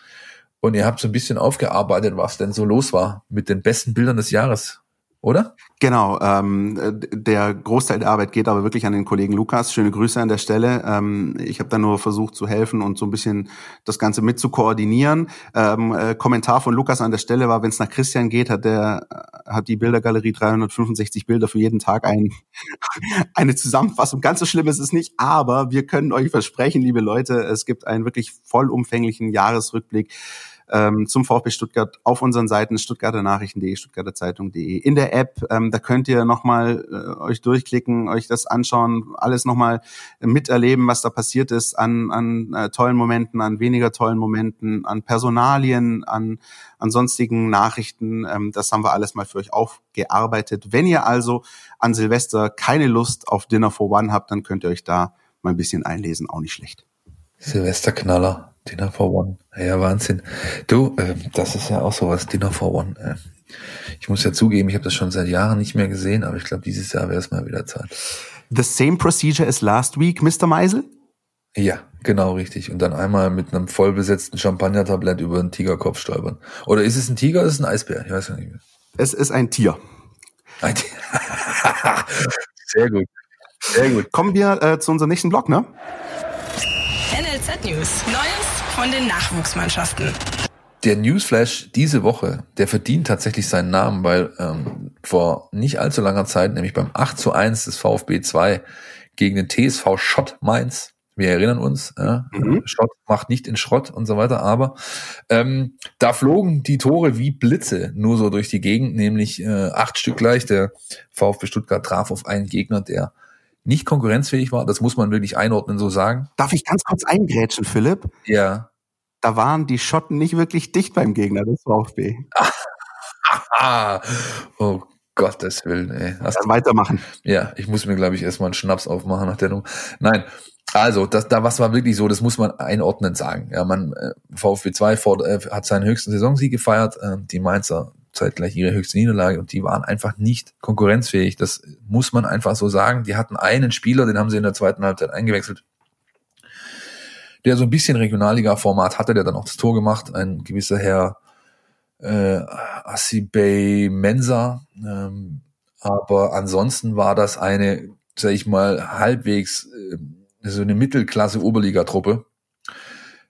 Und ihr habt so ein bisschen aufgearbeitet, was denn so los war mit den besten Bildern des Jahres oder? Genau, ähm, der Großteil der Arbeit geht aber wirklich an den Kollegen Lukas. Schöne Grüße an der Stelle. Ähm, ich habe da nur versucht zu helfen und so ein bisschen das Ganze mit zu koordinieren. Ähm, äh, Kommentar von Lukas an der Stelle war, wenn es nach Christian geht, hat der hat die Bildergalerie 365 Bilder für jeden Tag ein, eine Zusammenfassung. Ganz so schlimm ist es nicht, aber wir können euch versprechen, liebe Leute, es gibt einen wirklich vollumfänglichen Jahresrückblick ähm, zum VfB Stuttgart auf unseren Seiten Stuttgarter Nachrichten.de, in der App. Ähm, da könnt ihr nochmal äh, euch durchklicken, euch das anschauen, alles nochmal miterleben, was da passiert ist an, an äh, tollen Momenten, an weniger tollen Momenten, an Personalien, an, an sonstigen Nachrichten. Ähm, das haben wir alles mal für euch aufgearbeitet. Wenn ihr also an Silvester keine Lust auf Dinner for One habt, dann könnt ihr euch da mal ein bisschen einlesen, auch nicht schlecht. Silvesterknaller. Dinner for One. Ja, Wahnsinn. Du, äh, das ist ja auch sowas, Dinner for One. Äh. Ich muss ja zugeben, ich habe das schon seit Jahren nicht mehr gesehen, aber ich glaube, dieses Jahr wäre es mal wieder Zeit. The same procedure as last week, Mr. Meisel? Ja, genau richtig. Und dann einmal mit einem vollbesetzten Champagner-Tablett über einen Tigerkopf stolpern. Oder ist es ein Tiger oder ist es ein Eisbär? Ich weiß gar nicht mehr. Es ist ein Tier. Ein Tier. Sehr gut. Sehr gut. Kommen wir äh, zu unserem nächsten Blog, ne? NLZ News. Neues von den Nachwuchsmannschaften. Der Newsflash diese Woche, der verdient tatsächlich seinen Namen, weil ähm, vor nicht allzu langer Zeit, nämlich beim 8 zu 1 des VfB 2 gegen den TSV Schott Mainz, wir erinnern uns, ja, mhm. Schott macht nicht in Schrott und so weiter, aber ähm, da flogen die Tore wie Blitze nur so durch die Gegend, nämlich äh, acht Stück gleich. Der VfB Stuttgart traf auf einen Gegner, der nicht konkurrenzfähig war. Das muss man wirklich einordnen, so sagen. Darf ich ganz kurz eingrätschen, Philipp? Ja. Da waren die Schotten nicht wirklich dicht beim Gegner des VfB. oh Gottes Willen, ey. Hast Dann weitermachen. Ja, ich muss mir, glaube ich, erstmal einen Schnaps aufmachen nach der Nummer. Nein, also, das, da was war wirklich so, das muss man einordnend sagen. Ja, man äh, VfB 2 vor, äh, hat seinen höchsten Saisonsieg gefeiert, äh, die Mainzer zeitgleich ihre höchste Niederlage und die waren einfach nicht konkurrenzfähig. Das muss man einfach so sagen. Die hatten einen Spieler, den haben sie in der zweiten Halbzeit eingewechselt, der so ein bisschen Regionalliga-Format hatte, der dann auch das Tor gemacht, ein gewisser Herr äh, Asibey Mensa. Ähm, aber ansonsten war das eine, sag ich mal, halbwegs äh, so eine Mittelklasse-Oberligatruppe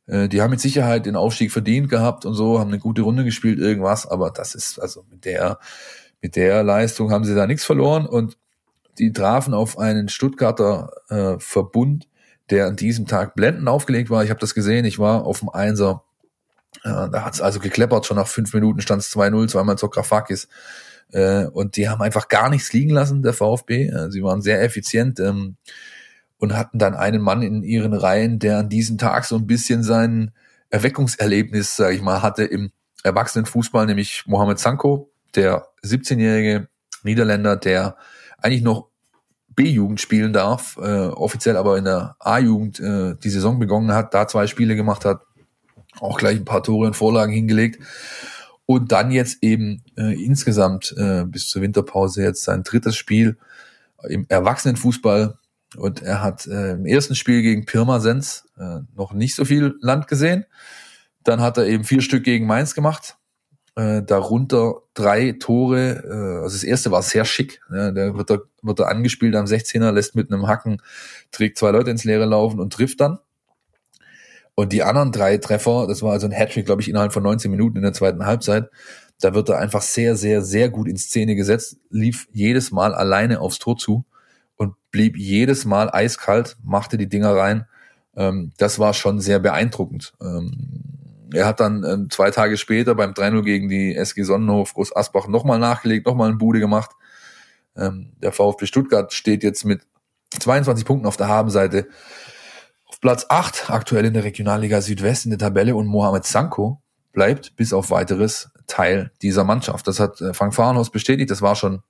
äh, die haben mit Sicherheit den Aufstieg verdient gehabt und so, haben eine gute Runde gespielt, irgendwas, aber das ist, also mit der, mit der Leistung haben sie da nichts verloren und die trafen auf einen Stuttgarter äh, Verbund, der an diesem Tag blendend aufgelegt war. Ich habe das gesehen, ich war auf dem Einser. Äh, da hat es also gekleppert, schon nach fünf Minuten stand es 2-0, zweimal Zokrafakis. Äh, und die haben einfach gar nichts liegen lassen, der VfB. Äh, sie waren sehr effizient. Ähm, und hatten dann einen Mann in ihren Reihen, der an diesem Tag so ein bisschen sein Erweckungserlebnis, sage ich mal, hatte im Erwachsenenfußball, nämlich Mohamed Sanko, der 17-jährige Niederländer, der eigentlich noch B-Jugend spielen darf, äh, offiziell aber in der A-Jugend äh, die Saison begonnen hat, da zwei Spiele gemacht hat, auch gleich ein paar Tore und Vorlagen hingelegt und dann jetzt eben äh, insgesamt äh, bis zur Winterpause jetzt sein drittes Spiel im Erwachsenenfußball und er hat äh, im ersten Spiel gegen Pirmasens äh, noch nicht so viel Land gesehen. Dann hat er eben vier Stück gegen Mainz gemacht. Äh, darunter drei Tore. Äh, also das erste war sehr schick. Ja, der wird er, wird er angespielt am 16er, lässt mit einem Hacken, trägt zwei Leute ins Leere laufen und trifft dann. Und die anderen drei Treffer, das war also ein Hattrick, glaube ich, innerhalb von 19 Minuten in der zweiten Halbzeit. Da wird er einfach sehr, sehr, sehr gut in Szene gesetzt, lief jedes Mal alleine aufs Tor zu und blieb jedes Mal eiskalt, machte die Dinger rein. Ähm, das war schon sehr beeindruckend. Ähm, er hat dann ähm, zwei Tage später beim 3-0 gegen die SG Sonnenhof Groß Asbach nochmal nachgelegt, nochmal eine Bude gemacht. Ähm, der VfB Stuttgart steht jetzt mit 22 Punkten auf der Habenseite auf Platz 8 aktuell in der Regionalliga Südwest in der Tabelle und Mohamed Sanko bleibt bis auf weiteres Teil dieser Mannschaft. Das hat äh, Frank Fahrenhaus bestätigt. Das war schon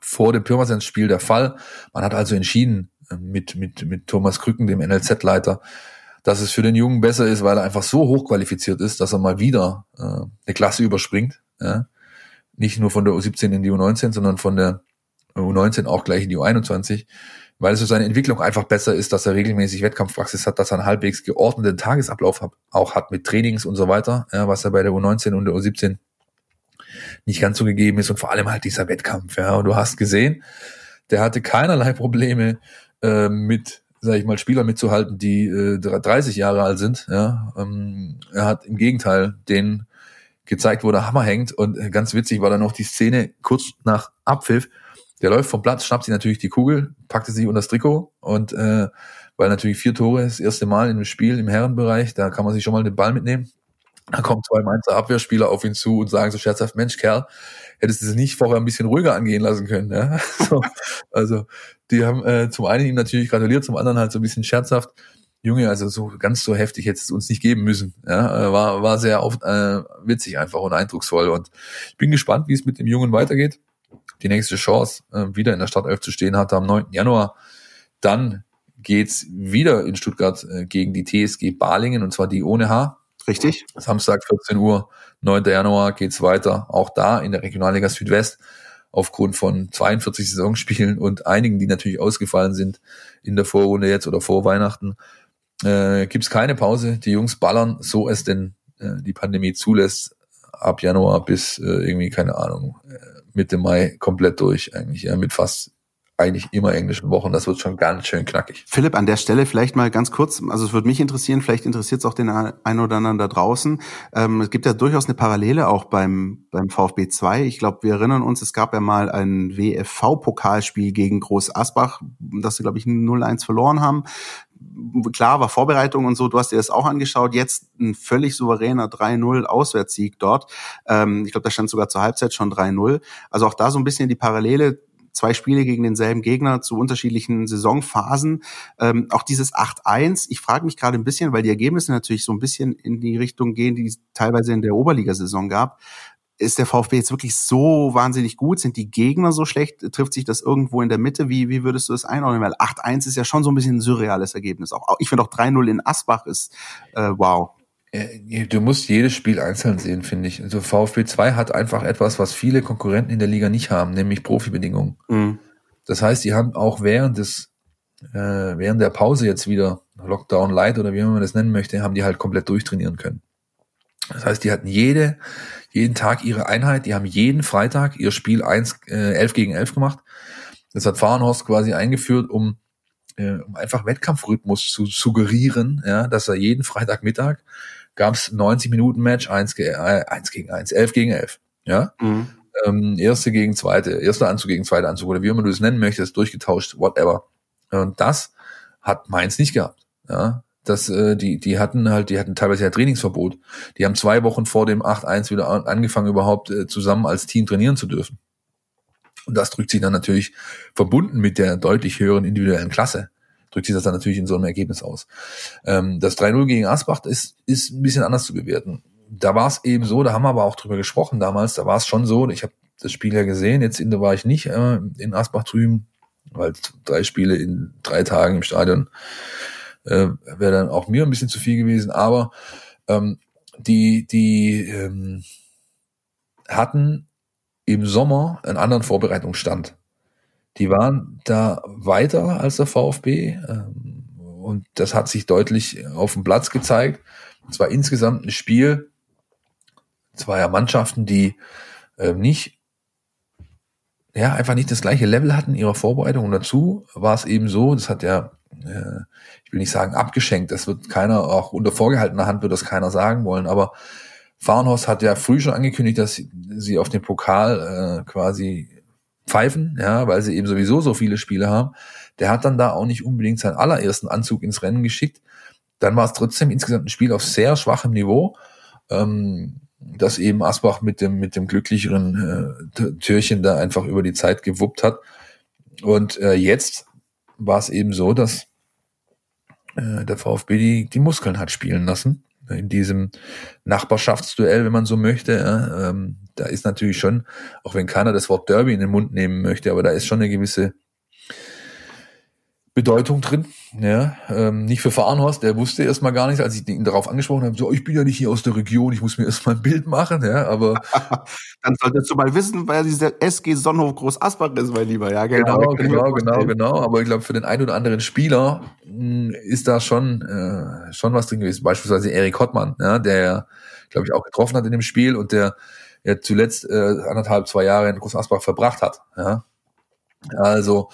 vor dem Pirmasens-Spiel der Fall. Man hat also entschieden äh, mit, mit, mit Thomas Krücken, dem NLZ-Leiter, dass es für den Jungen besser ist, weil er einfach so hochqualifiziert ist, dass er mal wieder äh, eine Klasse überspringt. Ja? Nicht nur von der U17 in die U19, sondern von der U19 auch gleich in die U21, weil es für seine Entwicklung einfach besser ist, dass er regelmäßig Wettkampfpraxis hat, dass er einen halbwegs geordneten Tagesablauf hat, auch hat mit Trainings und so weiter, ja, was er bei der U19 und der U17 nicht ganz so gegeben ist und vor allem halt dieser Wettkampf. Ja, und du hast gesehen, der hatte keinerlei Probleme äh, mit sage ich mal, Spieler mitzuhalten, die äh, 30 Jahre alt sind. Ja, ähm, er hat im Gegenteil den gezeigt, wo der Hammer hängt. Und äh, ganz witzig war dann noch die Szene kurz nach Abpfiff. Der läuft vom Platz, schnappt sich natürlich die Kugel, packte sie unter das Trikot und äh, weil natürlich vier Tore das erste Mal im Spiel im Herrenbereich, da kann man sich schon mal den Ball mitnehmen. Da kommen zwei Mainzer Abwehrspieler auf ihn zu und sagen so scherzhaft, Mensch, Kerl, hättest du es nicht vorher ein bisschen ruhiger angehen lassen können. Ja? So, also die haben äh, zum einen ihm natürlich gratuliert, zum anderen halt so ein bisschen scherzhaft. Junge, also so ganz so heftig hätte es uns nicht geben müssen. Ja, äh, war, war sehr oft äh, witzig einfach und eindrucksvoll. Und ich bin gespannt, wie es mit dem Jungen weitergeht. Die nächste Chance, äh, wieder in der Startelf zu stehen, hat am 9. Januar. Dann geht's wieder in Stuttgart äh, gegen die TSG Balingen und zwar die ohne H. Richtig. Samstag 14 Uhr, 9. Januar geht's weiter. Auch da in der Regionalliga Südwest aufgrund von 42 Saisonspielen und einigen, die natürlich ausgefallen sind in der Vorrunde jetzt oder vor Weihnachten, äh, gibt keine Pause. Die Jungs ballern, so es denn äh, die Pandemie zulässt, ab Januar bis äh, irgendwie, keine Ahnung, äh, Mitte Mai komplett durch eigentlich, ja, mit fast eigentlich immer englischen Wochen. Das wird schon ganz schön knackig. Philipp, an der Stelle vielleicht mal ganz kurz, also es würde mich interessieren, vielleicht interessiert es auch den einen oder anderen da draußen. Ähm, es gibt ja durchaus eine Parallele auch beim, beim VfB 2. Ich glaube, wir erinnern uns, es gab ja mal ein WFV-Pokalspiel gegen Groß Asbach, das sie, glaube ich, 0-1 verloren haben klar war Vorbereitung und so, du hast dir das auch angeschaut, jetzt ein völlig souveräner 3-0 Auswärtssieg dort. Ähm, ich glaube, da stand sogar zur Halbzeit schon 3-0. Also auch da so ein bisschen die Parallele zwei Spiele gegen denselben Gegner zu unterschiedlichen Saisonphasen. Ähm, auch dieses 8-1, ich frage mich gerade ein bisschen, weil die Ergebnisse natürlich so ein bisschen in die Richtung gehen, die es teilweise in der Oberligasaison gab. Ist der VfB jetzt wirklich so wahnsinnig gut? Sind die Gegner so schlecht? Trifft sich das irgendwo in der Mitte? Wie, wie würdest du das einordnen? Weil 8-1 ist ja schon so ein bisschen ein surreales Ergebnis. Auch, ich finde auch 3-0 in Asbach ist äh, wow. Du musst jedes Spiel einzeln sehen, finde ich. Also VfB 2 hat einfach etwas, was viele Konkurrenten in der Liga nicht haben, nämlich Profibedingungen. Mhm. Das heißt, die haben auch während des, äh, während der Pause jetzt wieder Lockdown Light oder wie man das nennen möchte, haben die halt komplett durchtrainieren können. Das heißt, die hatten jede, jeden Tag ihre Einheit, die haben jeden Freitag ihr Spiel 1, äh, 11 gegen 11 gemacht. Das hat Fahrenhorst quasi eingeführt, um, äh, um einfach Wettkampfrhythmus zu suggerieren, ja, dass er jeden Freitagmittag gab es 90 Minuten Match, 1, äh, 1 gegen 1, 11 gegen 11. Ja? Mhm. Ähm, erste gegen zweite, erster Anzug gegen zweiter Anzug oder wie immer du es nennen möchtest, durchgetauscht, whatever. Und das hat Mainz nicht gehabt. Ja? Das, äh, die, die hatten halt, die hatten teilweise ja Trainingsverbot. Die haben zwei Wochen vor dem 8-1 wieder angefangen, überhaupt äh, zusammen als Team trainieren zu dürfen. Und das drückt sich dann natürlich verbunden mit der deutlich höheren individuellen Klasse drückt sich das dann natürlich in so einem Ergebnis aus. Ähm, das 3-0 gegen Asbach ist, ist ein bisschen anders zu bewerten. Da war es eben so, da haben wir aber auch drüber gesprochen damals, da war es schon so, ich habe das Spiel ja gesehen, jetzt in, da war ich nicht äh, in Asbach drüben, weil drei Spiele in drei Tagen im Stadion äh, wäre dann auch mir ein bisschen zu viel gewesen, aber ähm, die, die ähm, hatten im Sommer einen anderen Vorbereitungsstand. Die waren da weiter als der VfB ähm, und das hat sich deutlich auf dem Platz gezeigt. Und zwar insgesamt ein Spiel zweier Mannschaften, die äh, nicht ja, einfach nicht das gleiche Level hatten in ihrer Vorbereitung. Und dazu war es eben so, das hat ja, äh, ich will nicht sagen abgeschenkt, das wird keiner, auch unter vorgehaltener Hand wird das keiner sagen wollen, aber Farnhorst hat ja früh schon angekündigt, dass sie auf den Pokal äh, quasi pfeifen, ja, weil sie eben sowieso so viele Spiele haben. Der hat dann da auch nicht unbedingt seinen allerersten Anzug ins Rennen geschickt. dann war es trotzdem insgesamt ein Spiel auf sehr schwachem Niveau. Ähm, dass eben Asbach mit dem, mit dem glücklicheren äh, Türchen da einfach über die Zeit gewuppt hat. Und äh, jetzt war es eben so, dass äh, der VfB die, die Muskeln hat spielen lassen. In diesem Nachbarschaftsduell, wenn man so möchte. Ja, ähm, da ist natürlich schon, auch wenn keiner das Wort Derby in den Mund nehmen möchte, aber da ist schon eine gewisse Bedeutung drin. Ja, ähm, nicht für Fahrenhorst, der wusste erstmal gar nichts, als ich ihn darauf angesprochen habe, so, ich bin ja nicht hier aus der Region, ich muss mir erstmal ein Bild machen, ja, aber. Dann solltest du mal wissen, wer dieser SG Sonnenhof Groß Asbach ist, mein Lieber, ja, genau. Genau, genau, genau, genau, aber ich glaube, für den einen oder anderen Spieler mh, hm, ist da schon, äh, schon was drin gewesen. Beispielsweise Erik Hottmann, ja, der, glaube ich, auch getroffen hat in dem Spiel und der ja zuletzt äh, anderthalb, zwei Jahre in Groß Asbach verbracht hat, ja. Also,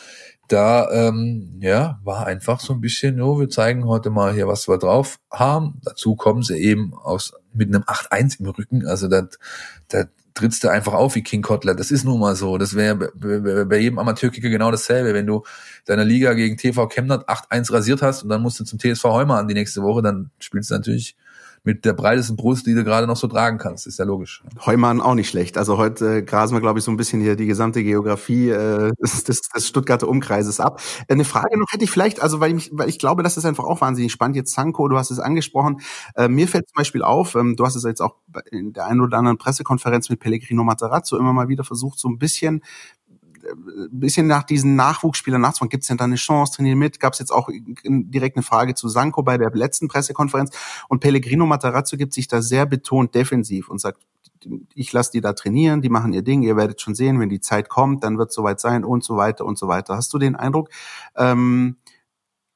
da ähm, ja war einfach so ein bisschen, jo, wir zeigen heute mal hier, was wir drauf haben. Dazu kommen sie eben aus mit einem 8-1 im Rücken. Also da, da trittst du einfach auf wie King Kotler. Das ist nun mal so. Das wäre bei jedem Amateurkicker genau dasselbe. Wenn du deine Liga gegen TV Chemnat 8-1 rasiert hast und dann musst du zum TSV Heumer an die nächste Woche, dann spielst du natürlich mit der breitesten Brust, die du gerade noch so tragen kannst. Ist ja logisch. Heumann auch nicht schlecht. Also heute äh, grasen wir, glaube ich, so ein bisschen hier die gesamte Geografie äh, des, des, Stuttgarter Umkreises ab. Äh, eine Frage noch hätte ich vielleicht, also weil ich, weil ich glaube, das ist einfach auch wahnsinnig spannend. Jetzt Sanko, du hast es angesprochen. Äh, mir fällt zum Beispiel auf, ähm, du hast es jetzt auch in der einen oder anderen Pressekonferenz mit Pellegrino Materazzo immer mal wieder versucht, so ein bisschen ein bisschen nach diesen Nachwuchsspielern nachzufragen. Gibt es denn da eine Chance? Trainieren mit? Gab es jetzt auch direkt eine Frage zu Sanko bei der letzten Pressekonferenz. Und Pellegrino Matarazzo gibt sich da sehr betont defensiv und sagt, ich lasse die da trainieren, die machen ihr Ding, ihr werdet schon sehen, wenn die Zeit kommt, dann wird es soweit sein und so weiter und so weiter. Hast du den Eindruck, ähm,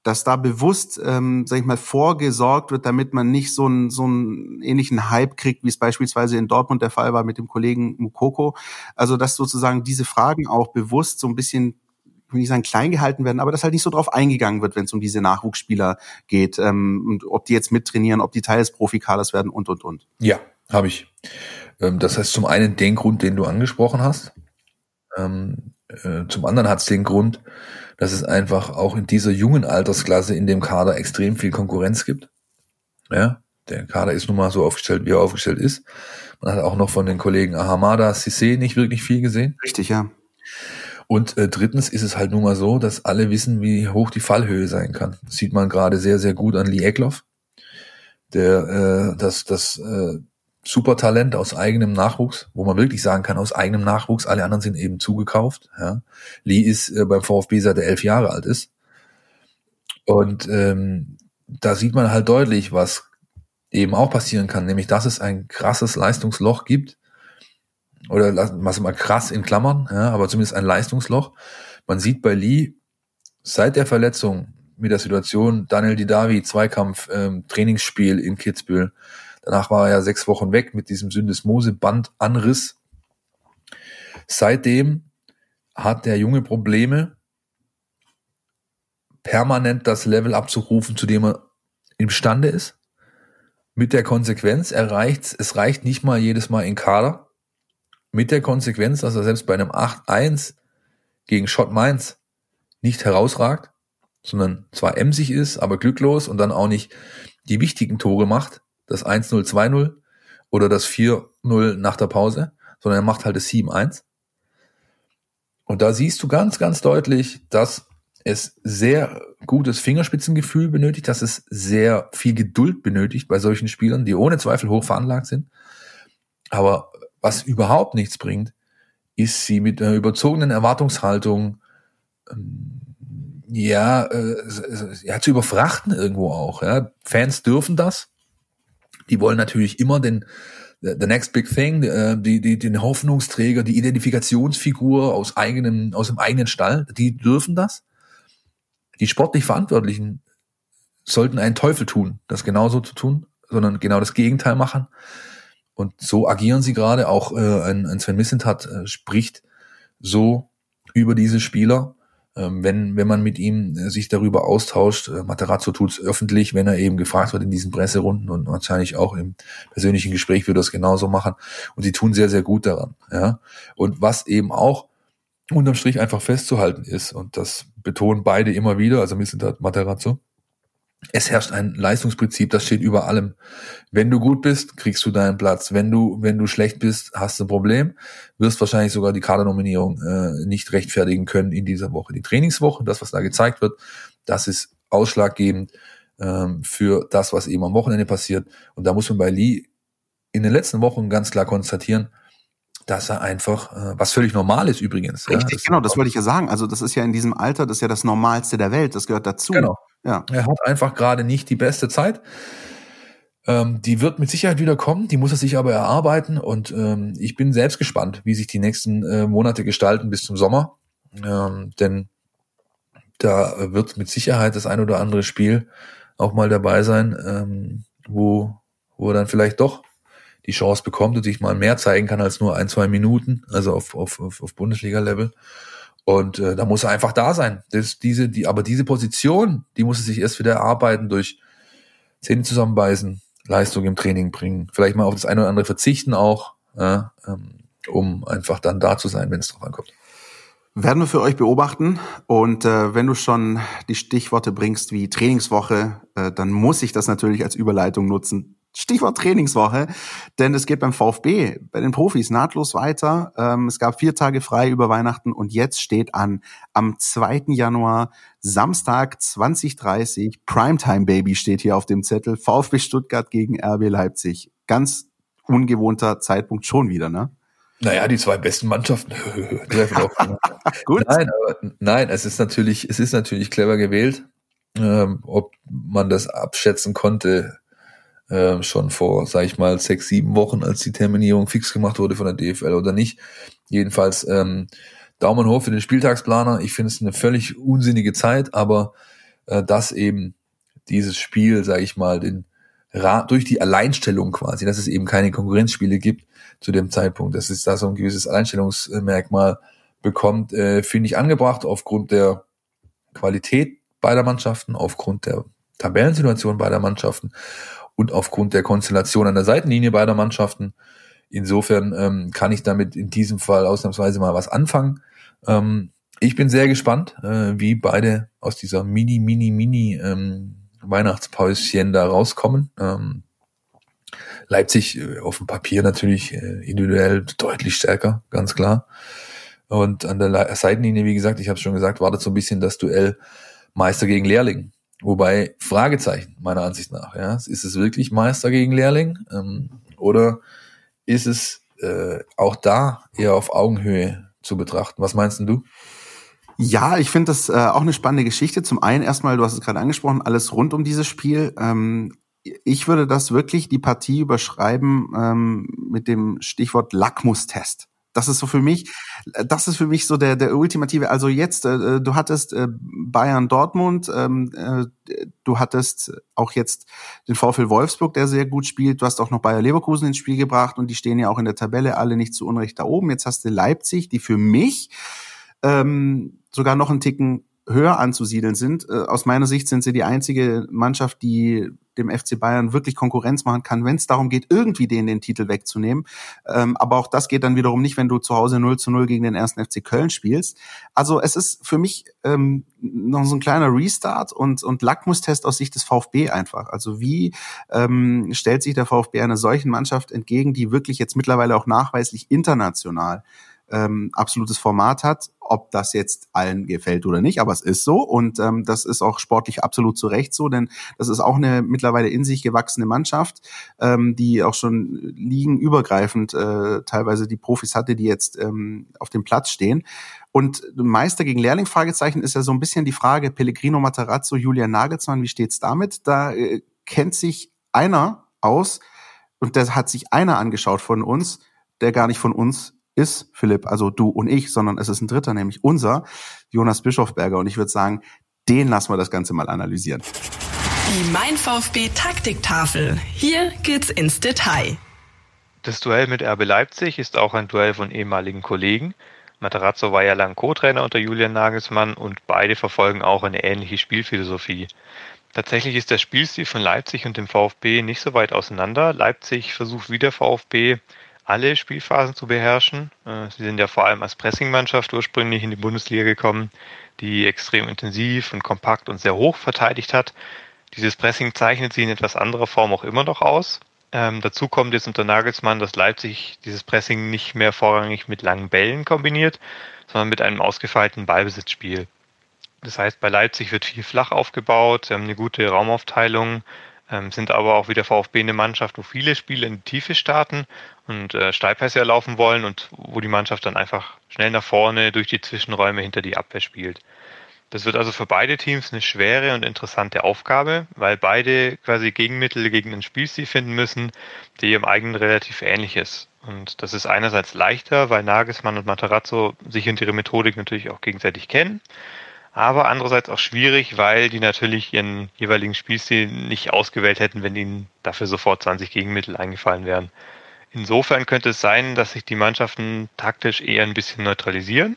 dass da bewusst, ähm, sag ich mal, vorgesorgt wird, damit man nicht so einen so einen ähnlichen Hype kriegt, wie es beispielsweise in Dortmund der Fall war mit dem Kollegen Mukoko. Also dass sozusagen diese Fragen auch bewusst so ein bisschen ich will nicht sagen klein gehalten werden, aber dass halt nicht so drauf eingegangen wird, wenn es um diese Nachwuchsspieler geht, ähm, und ob die jetzt mittrainieren, ob die Teil des Profikaders werden und und und. Ja, habe ich. Ähm, das heißt zum einen den Grund, den du angesprochen hast. Ähm, äh, zum anderen hat es den Grund, dass es einfach auch in dieser jungen Altersklasse in dem Kader extrem viel Konkurrenz gibt. Ja, der Kader ist nun mal so aufgestellt, wie er aufgestellt ist. Man hat auch noch von den Kollegen Ahamada, Sissé nicht wirklich viel gesehen. Richtig, ja. Und äh, drittens ist es halt nun mal so, dass alle wissen, wie hoch die Fallhöhe sein kann. Das sieht man gerade sehr, sehr gut an Lee Eckloff, der äh, das, das äh, super Talent aus eigenem Nachwuchs, wo man wirklich sagen kann, aus eigenem Nachwuchs, alle anderen sind eben zugekauft. Ja. Lee ist äh, beim VfB seit er elf Jahre alt ist. Und ähm, da sieht man halt deutlich, was eben auch passieren kann, nämlich dass es ein krasses Leistungsloch gibt. Oder was mal krass in Klammern, ja, aber zumindest ein Leistungsloch. Man sieht bei Lee seit der Verletzung mit der Situation Daniel Didavi, Zweikampf, ähm, Trainingsspiel in Kitzbühel, Danach war er ja sechs Wochen weg mit diesem Syndesmose-Bandanriss. Seitdem hat der Junge Probleme, permanent das Level abzurufen, zu dem er imstande ist. Mit der Konsequenz, er reicht, es reicht nicht mal jedes Mal in Kader. Mit der Konsequenz, dass er selbst bei einem 8-1 gegen Schott Mainz nicht herausragt, sondern zwar emsig ist, aber glücklos und dann auch nicht die wichtigen Tore macht, das 1-0, 2-0 oder das 4-0 nach der Pause, sondern er macht halt das 7-1. Und da siehst du ganz, ganz deutlich, dass es sehr gutes Fingerspitzengefühl benötigt, dass es sehr viel Geduld benötigt bei solchen Spielern, die ohne Zweifel hoch veranlagt sind. Aber was überhaupt nichts bringt, ist sie mit einer überzogenen Erwartungshaltung ähm, ja, äh, ja zu überfrachten irgendwo auch. Ja. Fans dürfen das, die wollen natürlich immer den the next big thing, äh, die, die, den Hoffnungsträger, die Identifikationsfigur aus eigenem, aus dem eigenen Stall, die dürfen das. Die sportlich Verantwortlichen sollten einen Teufel tun, das genauso zu tun, sondern genau das Gegenteil machen. Und so agieren sie gerade. Auch äh, ein, ein Sven Missentat äh, spricht so über diese Spieler wenn, wenn man mit ihm äh, sich darüber austauscht, äh, Materazzo tut es öffentlich, wenn er eben gefragt wird in diesen Presserunden und wahrscheinlich auch im persönlichen Gespräch würde er es genauso machen. Und sie tun sehr, sehr gut daran. Ja. Und was eben auch unterm Strich einfach festzuhalten ist, und das betonen beide immer wieder, also Missentat Materazzo, es herrscht ein Leistungsprinzip, das steht über allem. Wenn du gut bist, kriegst du deinen Platz. Wenn du, wenn du schlecht bist, hast du ein Problem, wirst wahrscheinlich sogar die Kadernominierung äh, nicht rechtfertigen können in dieser Woche. Die Trainingswoche, das, was da gezeigt wird, das ist ausschlaggebend ähm, für das, was eben am Wochenende passiert. Und da muss man bei Lee in den letzten Wochen ganz klar konstatieren, dass er einfach, äh, was völlig normal ist übrigens. Richtig, ja, das genau, das wollte ich ja sagen. Also das ist ja in diesem Alter, das ist ja das Normalste der Welt, das gehört dazu. Genau. Ja. Er hat einfach gerade nicht die beste Zeit. Ähm, die wird mit Sicherheit wieder kommen, die muss er sich aber erarbeiten und ähm, ich bin selbst gespannt, wie sich die nächsten äh, Monate gestalten bis zum Sommer. Ähm, denn da wird mit Sicherheit das ein oder andere Spiel auch mal dabei sein, ähm, wo, wo er dann vielleicht doch die Chance bekommt und sich mal mehr zeigen kann als nur ein, zwei Minuten, also auf, auf, auf, Bundesliga-Level. Und äh, da muss er einfach da sein. Das, diese, die, aber diese Position, die muss er sich erst wieder erarbeiten durch Zähne zusammenbeißen, Leistung im Training bringen, vielleicht mal auf das eine oder andere verzichten auch, ähm, um einfach dann da zu sein, wenn es drauf ankommt. Werden wir für euch beobachten. Und äh, wenn du schon die Stichworte bringst wie Trainingswoche, äh, dann muss ich das natürlich als Überleitung nutzen Stichwort Trainingswoche, denn es geht beim VfB, bei den Profis nahtlos weiter. Ähm, es gab vier Tage frei über Weihnachten und jetzt steht an am 2. Januar, Samstag 2030, Primetime Baby steht hier auf dem Zettel, VfB Stuttgart gegen RB Leipzig. Ganz ungewohnter Zeitpunkt schon wieder, ne? Naja, die zwei besten Mannschaften treffen auch. Gut. Nein, aber nein, es ist natürlich, es ist natürlich clever gewählt. Ähm, ob man das abschätzen konnte, äh, schon vor, sag ich mal, sechs, sieben Wochen, als die Terminierung fix gemacht wurde von der DFL oder nicht. Jedenfalls ähm, Daumen hoch für den Spieltagsplaner. Ich finde es eine völlig unsinnige Zeit, aber äh, dass eben dieses Spiel, sag ich mal, den Ra durch die Alleinstellung quasi, dass es eben keine Konkurrenzspiele gibt zu dem Zeitpunkt, dass es da so ein gewisses Alleinstellungsmerkmal bekommt, äh, finde ich angebracht aufgrund der Qualität beider Mannschaften, aufgrund der Tabellensituation beider Mannschaften und aufgrund der Konstellation an der Seitenlinie beider Mannschaften. Insofern ähm, kann ich damit in diesem Fall ausnahmsweise mal was anfangen. Ähm, ich bin sehr gespannt, äh, wie beide aus dieser Mini, Mini, Mini ähm, Weihnachtspäuschen da rauskommen. Ähm, Leipzig äh, auf dem Papier natürlich äh, individuell deutlich stärker, ganz klar. Und an der Seitenlinie, wie gesagt, ich habe schon gesagt, wartet so ein bisschen das Duell Meister gegen Lehrling. Wobei, Fragezeichen, meiner Ansicht nach, ja. Ist es wirklich Meister gegen Lehrling? Ähm, oder ist es äh, auch da eher auf Augenhöhe zu betrachten? Was meinst denn du? Ja, ich finde das äh, auch eine spannende Geschichte. Zum einen erstmal, du hast es gerade angesprochen, alles rund um dieses Spiel. Ähm, ich würde das wirklich die Partie überschreiben ähm, mit dem Stichwort Lackmustest. Das ist so für mich, das ist für mich so der, der ultimative. Also jetzt, äh, du hattest äh, Bayern Dortmund, ähm, äh, du hattest auch jetzt den VfL Wolfsburg, der sehr gut spielt. Du hast auch noch Bayer Leverkusen ins Spiel gebracht und die stehen ja auch in der Tabelle alle nicht zu Unrecht da oben. Jetzt hast du Leipzig, die für mich ähm, sogar noch einen Ticken höher anzusiedeln sind. Äh, aus meiner Sicht sind sie die einzige Mannschaft, die dem FC Bayern wirklich Konkurrenz machen kann, wenn es darum geht, irgendwie denen den Titel wegzunehmen. Ähm, aber auch das geht dann wiederum nicht, wenn du zu Hause 0 zu 0 gegen den ersten FC Köln spielst. Also es ist für mich ähm, noch so ein kleiner Restart und, und Lackmustest aus Sicht des VfB einfach. Also wie ähm, stellt sich der VfB einer solchen Mannschaft entgegen, die wirklich jetzt mittlerweile auch nachweislich international ähm, absolutes Format hat, ob das jetzt allen gefällt oder nicht, aber es ist so und ähm, das ist auch sportlich absolut zu Recht so, denn das ist auch eine mittlerweile in sich gewachsene Mannschaft, ähm, die auch schon liegenübergreifend äh, teilweise die Profis hatte, die jetzt ähm, auf dem Platz stehen. Und Meister gegen Lehrling Fragezeichen ist ja so ein bisschen die Frage Pellegrino Matarazzo, Julian Nagelsmann, wie steht's damit? Da äh, kennt sich einer aus und da hat sich einer angeschaut von uns, der gar nicht von uns ist, Philipp, also du und ich, sondern es ist ein Dritter, nämlich unser, Jonas Bischofberger. Und ich würde sagen, den lassen wir das Ganze mal analysieren. Die Mein VfB Taktiktafel. Hier geht's ins Detail. Das Duell mit RB Leipzig ist auch ein Duell von ehemaligen Kollegen. Materazzo war ja lang Co-Trainer unter Julian Nagelsmann und beide verfolgen auch eine ähnliche Spielphilosophie. Tatsächlich ist der Spielstil von Leipzig und dem VfB nicht so weit auseinander. Leipzig versucht wie der VfB alle Spielphasen zu beherrschen. Äh, sie sind ja vor allem als Pressingmannschaft ursprünglich in die Bundesliga gekommen, die extrem intensiv und kompakt und sehr hoch verteidigt hat. Dieses Pressing zeichnet sie in etwas anderer Form auch immer noch aus. Ähm, dazu kommt jetzt unter Nagelsmann, dass Leipzig dieses Pressing nicht mehr vorrangig mit langen Bällen kombiniert, sondern mit einem ausgefeilten Ballbesitzspiel. Das heißt, bei Leipzig wird viel flach aufgebaut, sie haben eine gute Raumaufteilung, ähm, sind aber auch wie der VfB eine Mannschaft, wo viele Spiele in die Tiefe starten und äh, Steilpässe erlaufen wollen und wo die Mannschaft dann einfach schnell nach vorne durch die Zwischenräume hinter die Abwehr spielt. Das wird also für beide Teams eine schwere und interessante Aufgabe, weil beide quasi Gegenmittel gegen einen Spielstil finden müssen, der ihrem eigenen relativ ähnlich ist. Und das ist einerseits leichter, weil Nagelsmann und Matarazzo sich und ihre Methodik natürlich auch gegenseitig kennen aber andererseits auch schwierig, weil die natürlich ihren jeweiligen Spielstil nicht ausgewählt hätten, wenn ihnen dafür sofort 20 Gegenmittel eingefallen wären. Insofern könnte es sein, dass sich die Mannschaften taktisch eher ein bisschen neutralisieren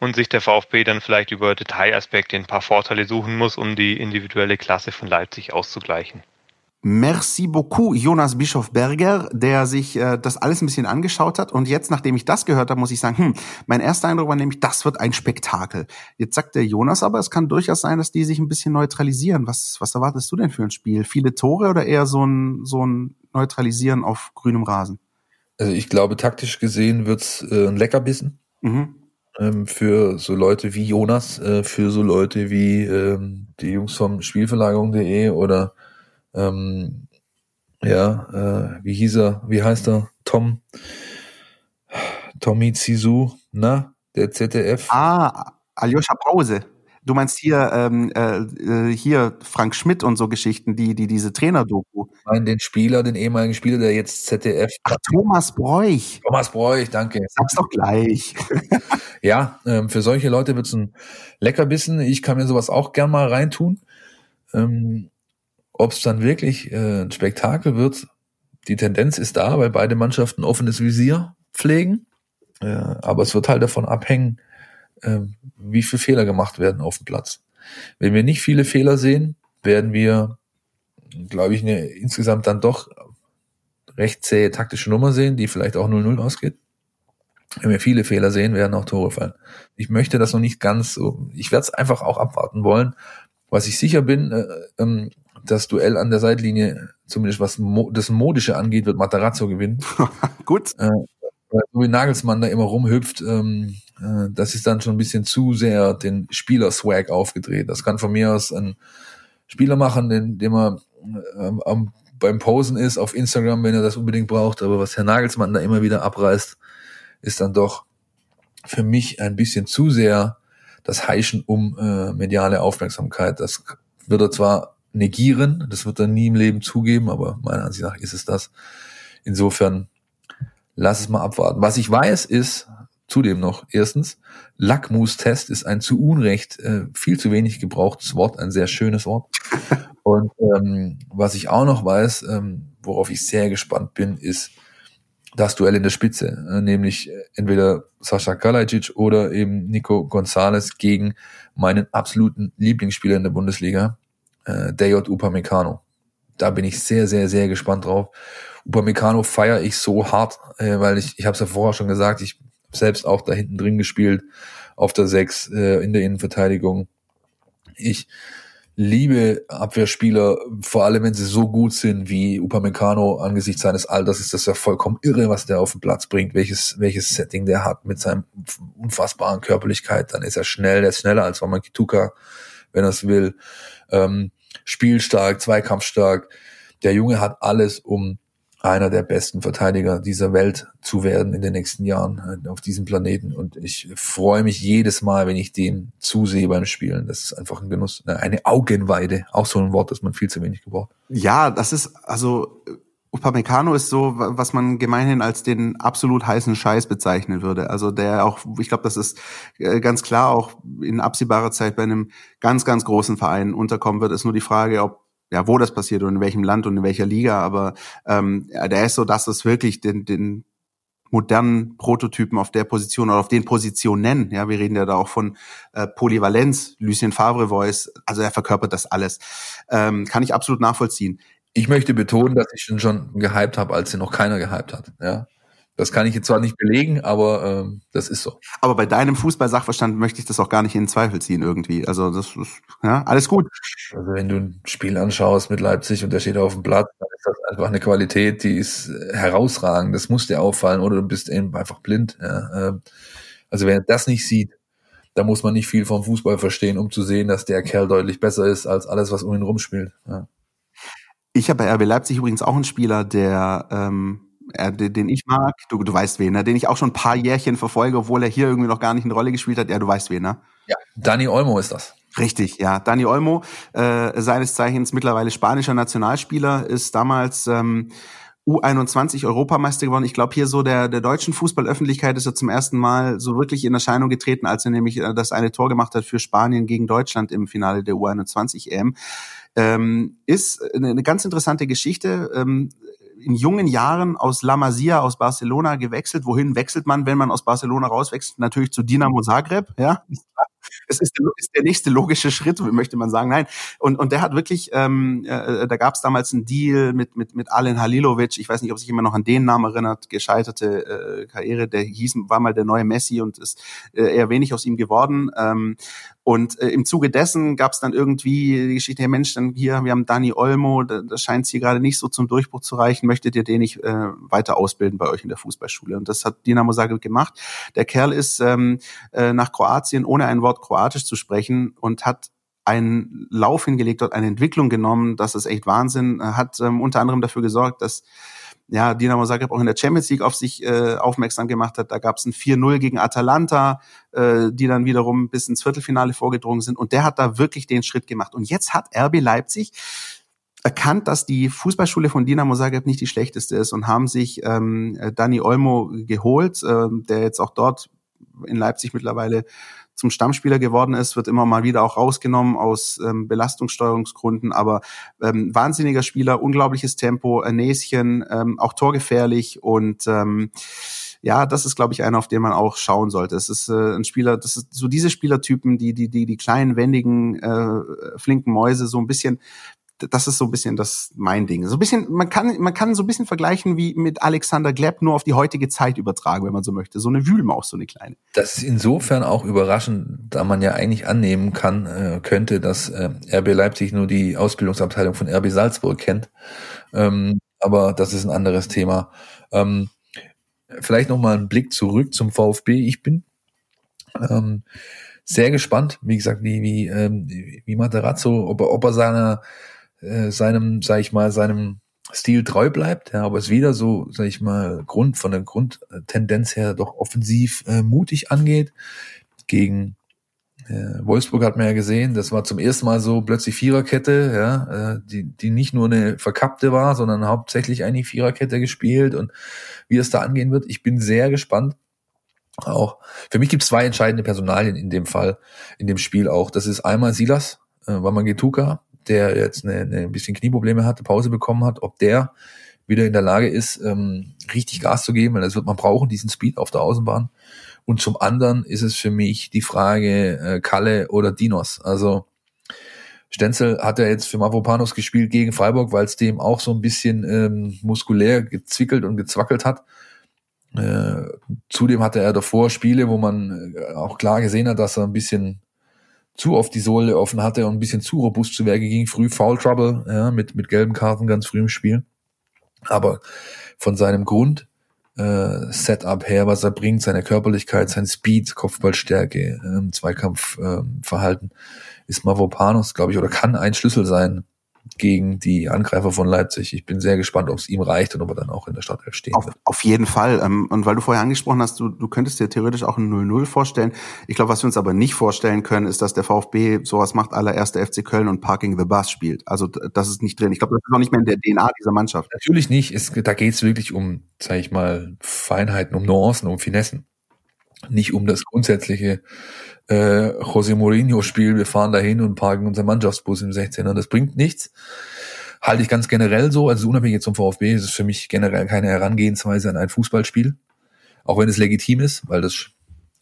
und sich der VfB dann vielleicht über Detailaspekte ein paar Vorteile suchen muss, um die individuelle Klasse von Leipzig auszugleichen. Merci beaucoup, Jonas Bischof-Berger, der sich äh, das alles ein bisschen angeschaut hat. Und jetzt, nachdem ich das gehört habe, muss ich sagen, hm, mein erster Eindruck war nämlich, das wird ein Spektakel. Jetzt sagt der Jonas aber, es kann durchaus sein, dass die sich ein bisschen neutralisieren. Was, was erwartest du denn für ein Spiel? Viele Tore oder eher so ein, so ein Neutralisieren auf grünem Rasen? Also ich glaube, taktisch gesehen wird's äh, ein Leckerbissen. Mhm. Ähm, für so Leute wie Jonas, äh, für so Leute wie ähm, die Jungs vom Spielverlagerung.de oder ähm, ja, äh, wie hieß er, wie heißt er? Tom, Tommy Zizou, na, der ZDF. Ah, Aljoscha Brause. Du meinst hier ähm, äh, hier Frank Schmidt und so Geschichten, die die diese Trainer-Doku. Ich meine den Spieler, den ehemaligen Spieler, der jetzt ZDF. Ach, Thomas Bräuch. Thomas Bräuch, danke. Sag's doch gleich. ja, ähm, für solche Leute wird's ein Leckerbissen. Ich kann mir sowas auch gern mal reintun. Ähm, ob es dann wirklich äh, ein Spektakel wird, die Tendenz ist da, weil beide Mannschaften offenes Visier pflegen. Äh, aber es wird halt davon abhängen, äh, wie viele Fehler gemacht werden auf dem Platz. Wenn wir nicht viele Fehler sehen, werden wir, glaube ich, eine insgesamt dann doch recht zähe taktische Nummer sehen, die vielleicht auch 0-0 ausgeht. Wenn wir viele Fehler sehen, werden auch Tore fallen. Ich möchte das noch nicht ganz so, ich werde es einfach auch abwarten wollen. Was ich sicher bin, äh, ähm, das Duell an der Seitlinie, zumindest was Mo das Modische angeht, wird Matarazzo gewinnen. Gut. Äh, so wie Nagelsmann da immer rumhüpft, ähm, äh, das ist dann schon ein bisschen zu sehr den Spieler-Swag aufgedreht. Das kann von mir aus ein Spieler machen, den, dem er äh, am, beim Posen ist auf Instagram, wenn er das unbedingt braucht. Aber was Herr Nagelsmann da immer wieder abreißt, ist dann doch für mich ein bisschen zu sehr das Heischen um äh, mediale Aufmerksamkeit. Das wird er zwar negieren. Das wird er nie im Leben zugeben, aber meiner Ansicht nach ist es das. Insofern lass es mal abwarten. Was ich weiß ist, zudem noch, erstens, Lackmustest ist ein zu Unrecht äh, viel zu wenig gebrauchtes Wort, ein sehr schönes Wort. Und ähm, was ich auch noch weiß, ähm, worauf ich sehr gespannt bin, ist das Duell in der Spitze, äh, nämlich entweder Sascha Kalajic oder eben Nico Gonzalez gegen meinen absoluten Lieblingsspieler in der Bundesliga, äh, Dayot Upamecano. Da bin ich sehr, sehr, sehr gespannt drauf. Upamecano feiere ich so hart, äh, weil ich, ich habe es ja vorher schon gesagt, ich selbst auch da hinten drin gespielt, auf der Sechs äh, in der Innenverteidigung. Ich liebe Abwehrspieler, vor allem wenn sie so gut sind wie Upamecano angesichts seines Alters, ist das ja vollkommen irre, was der auf den Platz bringt, welches, welches Setting der hat mit seinem unfassbaren Körperlichkeit. Dann ist er schnell, der ist schneller als Wamakituka, wenn er es will ähm, spielstark, zweikampfstark. Der Junge hat alles, um einer der besten Verteidiger dieser Welt zu werden in den nächsten Jahren äh, auf diesem Planeten. Und ich freue mich jedes Mal, wenn ich den zusehe beim Spielen. Das ist einfach ein Genuss, eine Augenweide. Auch so ein Wort, das man viel zu wenig gebraucht. Ja, das ist, also Upamecano ist so, was man gemeinhin als den absolut heißen Scheiß bezeichnen würde. Also der auch, ich glaube, das ist äh, ganz klar auch in absehbarer Zeit bei einem ganz, ganz großen Verein unterkommen wird. Ist nur die Frage, ob ja, wo das passiert und in welchem Land und in welcher Liga. Aber ähm, der ist so, dass es wirklich den, den modernen Prototypen auf der Position oder auf den Positionen. Ja, wir reden ja da auch von äh, Polyvalenz, Lucien Favre Voice. Also er verkörpert das alles. Ähm, kann ich absolut nachvollziehen ich möchte betonen, dass ich ihn schon gehypt habe, als ihn noch keiner gehypt hat. Ja. Das kann ich jetzt zwar nicht belegen, aber ähm, das ist so. Aber bei deinem Fußball-Sachverstand möchte ich das auch gar nicht in Zweifel ziehen irgendwie. Also das ist ja alles gut. Also wenn du ein Spiel anschaust mit Leipzig und der steht auf dem Platz, dann ist das einfach eine Qualität, die ist herausragend. Das muss dir auffallen oder du bist eben einfach blind. Ja. Ähm, also wer das nicht sieht, da muss man nicht viel vom Fußball verstehen, um zu sehen, dass der Kerl deutlich besser ist als alles, was um ihn rumspielt. Ja. Ich habe bei RB Leipzig übrigens auch einen Spieler, der ähm, äh, den ich mag. Du, du weißt wen, ne? den ich auch schon ein paar Jährchen verfolge, obwohl er hier irgendwie noch gar nicht eine Rolle gespielt hat. Ja, du weißt wen, ne? Ja, Dani Olmo ist das. Richtig, ja. Dani Olmo, äh, seines Zeichens mittlerweile spanischer Nationalspieler, ist damals ähm, U21 Europameister geworden. Ich glaube, hier so der, der deutschen Fußballöffentlichkeit ist er zum ersten Mal so wirklich in Erscheinung getreten, als er nämlich äh, das eine Tor gemacht hat für Spanien gegen Deutschland im Finale der U21 EM. Ähm, ist eine, eine ganz interessante Geschichte. Ähm, in jungen Jahren aus La Masia, aus Barcelona gewechselt. Wohin wechselt man, wenn man aus Barcelona rauswechselt? Natürlich zu Dinamo Zagreb, ja. Es ist, ist der nächste logische Schritt, möchte man sagen. Nein. Und, und der hat wirklich, ähm, äh, da gab es damals einen Deal mit, mit, mit Alen Halilovic. Ich weiß nicht, ob sich immer noch an den Namen erinnert. Gescheiterte äh, Karriere. Der hieß, war mal der neue Messi und ist äh, eher wenig aus ihm geworden. Ähm, und äh, im Zuge dessen gab es dann irgendwie die Geschichte, hey Mensch, dann hier, wir haben Dani Olmo, da, das scheint hier gerade nicht so zum Durchbruch zu reichen, möchtet ihr den nicht äh, weiter ausbilden bei euch in der Fußballschule? Und das hat Dinamo Zagreb gemacht. Der Kerl ist ähm, äh, nach Kroatien, ohne ein Wort Kroatisch zu sprechen und hat einen Lauf hingelegt, dort eine Entwicklung genommen, das ist echt Wahnsinn, hat ähm, unter anderem dafür gesorgt, dass ja, Dinamo Zagreb auch in der Champions League auf sich äh, aufmerksam gemacht hat. Da gab es ein 4-0 gegen Atalanta, äh, die dann wiederum bis ins Viertelfinale vorgedrungen sind. Und der hat da wirklich den Schritt gemacht. Und jetzt hat RB Leipzig erkannt, dass die Fußballschule von Dinamo Zagreb nicht die schlechteste ist und haben sich ähm, Dani Olmo geholt, äh, der jetzt auch dort in Leipzig mittlerweile zum Stammspieler geworden ist, wird immer mal wieder auch rausgenommen aus ähm, Belastungssteuerungsgründen, aber ähm, wahnsinniger Spieler, unglaubliches Tempo, ein Näschen, ähm, auch torgefährlich und ähm, ja, das ist, glaube ich, einer, auf den man auch schauen sollte. Es ist äh, ein Spieler, das ist so diese Spielertypen, die, die, die, die kleinen, wendigen, äh, flinken Mäuse, so ein bisschen das ist so ein bisschen das mein Ding. So ein bisschen, man kann, man kann so ein bisschen vergleichen wie mit Alexander Gleb nur auf die heutige Zeit übertragen, wenn man so möchte. So eine Wühlmaus, so eine kleine. Das ist insofern auch überraschend, da man ja eigentlich annehmen kann, äh, könnte, dass äh, RB Leipzig nur die Ausbildungsabteilung von RB Salzburg kennt. Ähm, aber das ist ein anderes Thema. Ähm, vielleicht noch mal einen Blick zurück zum VfB. Ich bin ähm, sehr gespannt, wie gesagt, wie, wie, ähm, wie Materazzo, ob er, ob er seiner äh, seinem, sag ich mal, seinem Stil treu bleibt, ja, aber es wieder so, sag ich mal, Grund von der Grundtendenz her doch offensiv äh, mutig angeht. Gegen äh, Wolfsburg hat man ja gesehen, das war zum ersten Mal so plötzlich Viererkette, ja, äh, die, die nicht nur eine verkappte war, sondern hauptsächlich eigentlich Viererkette gespielt und wie es da angehen wird. Ich bin sehr gespannt. Auch für mich gibt es zwei entscheidende Personalien in dem Fall, in dem Spiel auch. Das ist einmal Silas, äh, Wamangituka, der jetzt eine, eine ein bisschen Knieprobleme hatte, Pause bekommen hat, ob der wieder in der Lage ist, ähm, richtig Gas zu geben, weil das wird man brauchen, diesen Speed auf der Außenbahn. Und zum anderen ist es für mich die Frage äh, Kalle oder Dinos. Also Stenzel hat ja jetzt für Mavropanos gespielt gegen Freiburg, weil es dem auch so ein bisschen ähm, muskulär gezwickelt und gezwackelt hat. Äh, zudem hatte er davor Spiele, wo man äh, auch klar gesehen hat, dass er ein bisschen zu oft die Sohle offen hatte und ein bisschen zu robust zu Werke ging. Früh Foul Trouble, ja, mit, mit gelben Karten ganz früh im Spiel. Aber von seinem Grund äh, Setup her, was er bringt, seine Körperlichkeit, sein Speed, Kopfballstärke, ähm, Zweikampfverhalten, ähm, ist Mavropanos, glaube ich, oder kann ein Schlüssel sein gegen die Angreifer von Leipzig. Ich bin sehr gespannt, ob es ihm reicht und ob er dann auch in der Startelf stehen auf, wird. Auf jeden Fall. Ähm, und weil du vorher angesprochen hast, du, du könntest dir theoretisch auch ein 0-0 vorstellen. Ich glaube, was wir uns aber nicht vorstellen können, ist, dass der VfB sowas macht, aller erste FC Köln und Parking the Bus spielt. Also das ist nicht drin. Ich glaube, das ist noch nicht mehr in der DNA dieser Mannschaft. Natürlich nicht. Es, da geht es wirklich um, sage ich mal, Feinheiten, um Nuancen, um Finessen. Nicht um das grundsätzliche äh, José Mourinho-Spiel, wir fahren dahin und parken unser Mannschaftsbus im 16er. Das bringt nichts. Halte ich ganz generell so, also unabhängig zum VfB ist es für mich generell keine Herangehensweise an ein Fußballspiel. Auch wenn es legitim ist, weil das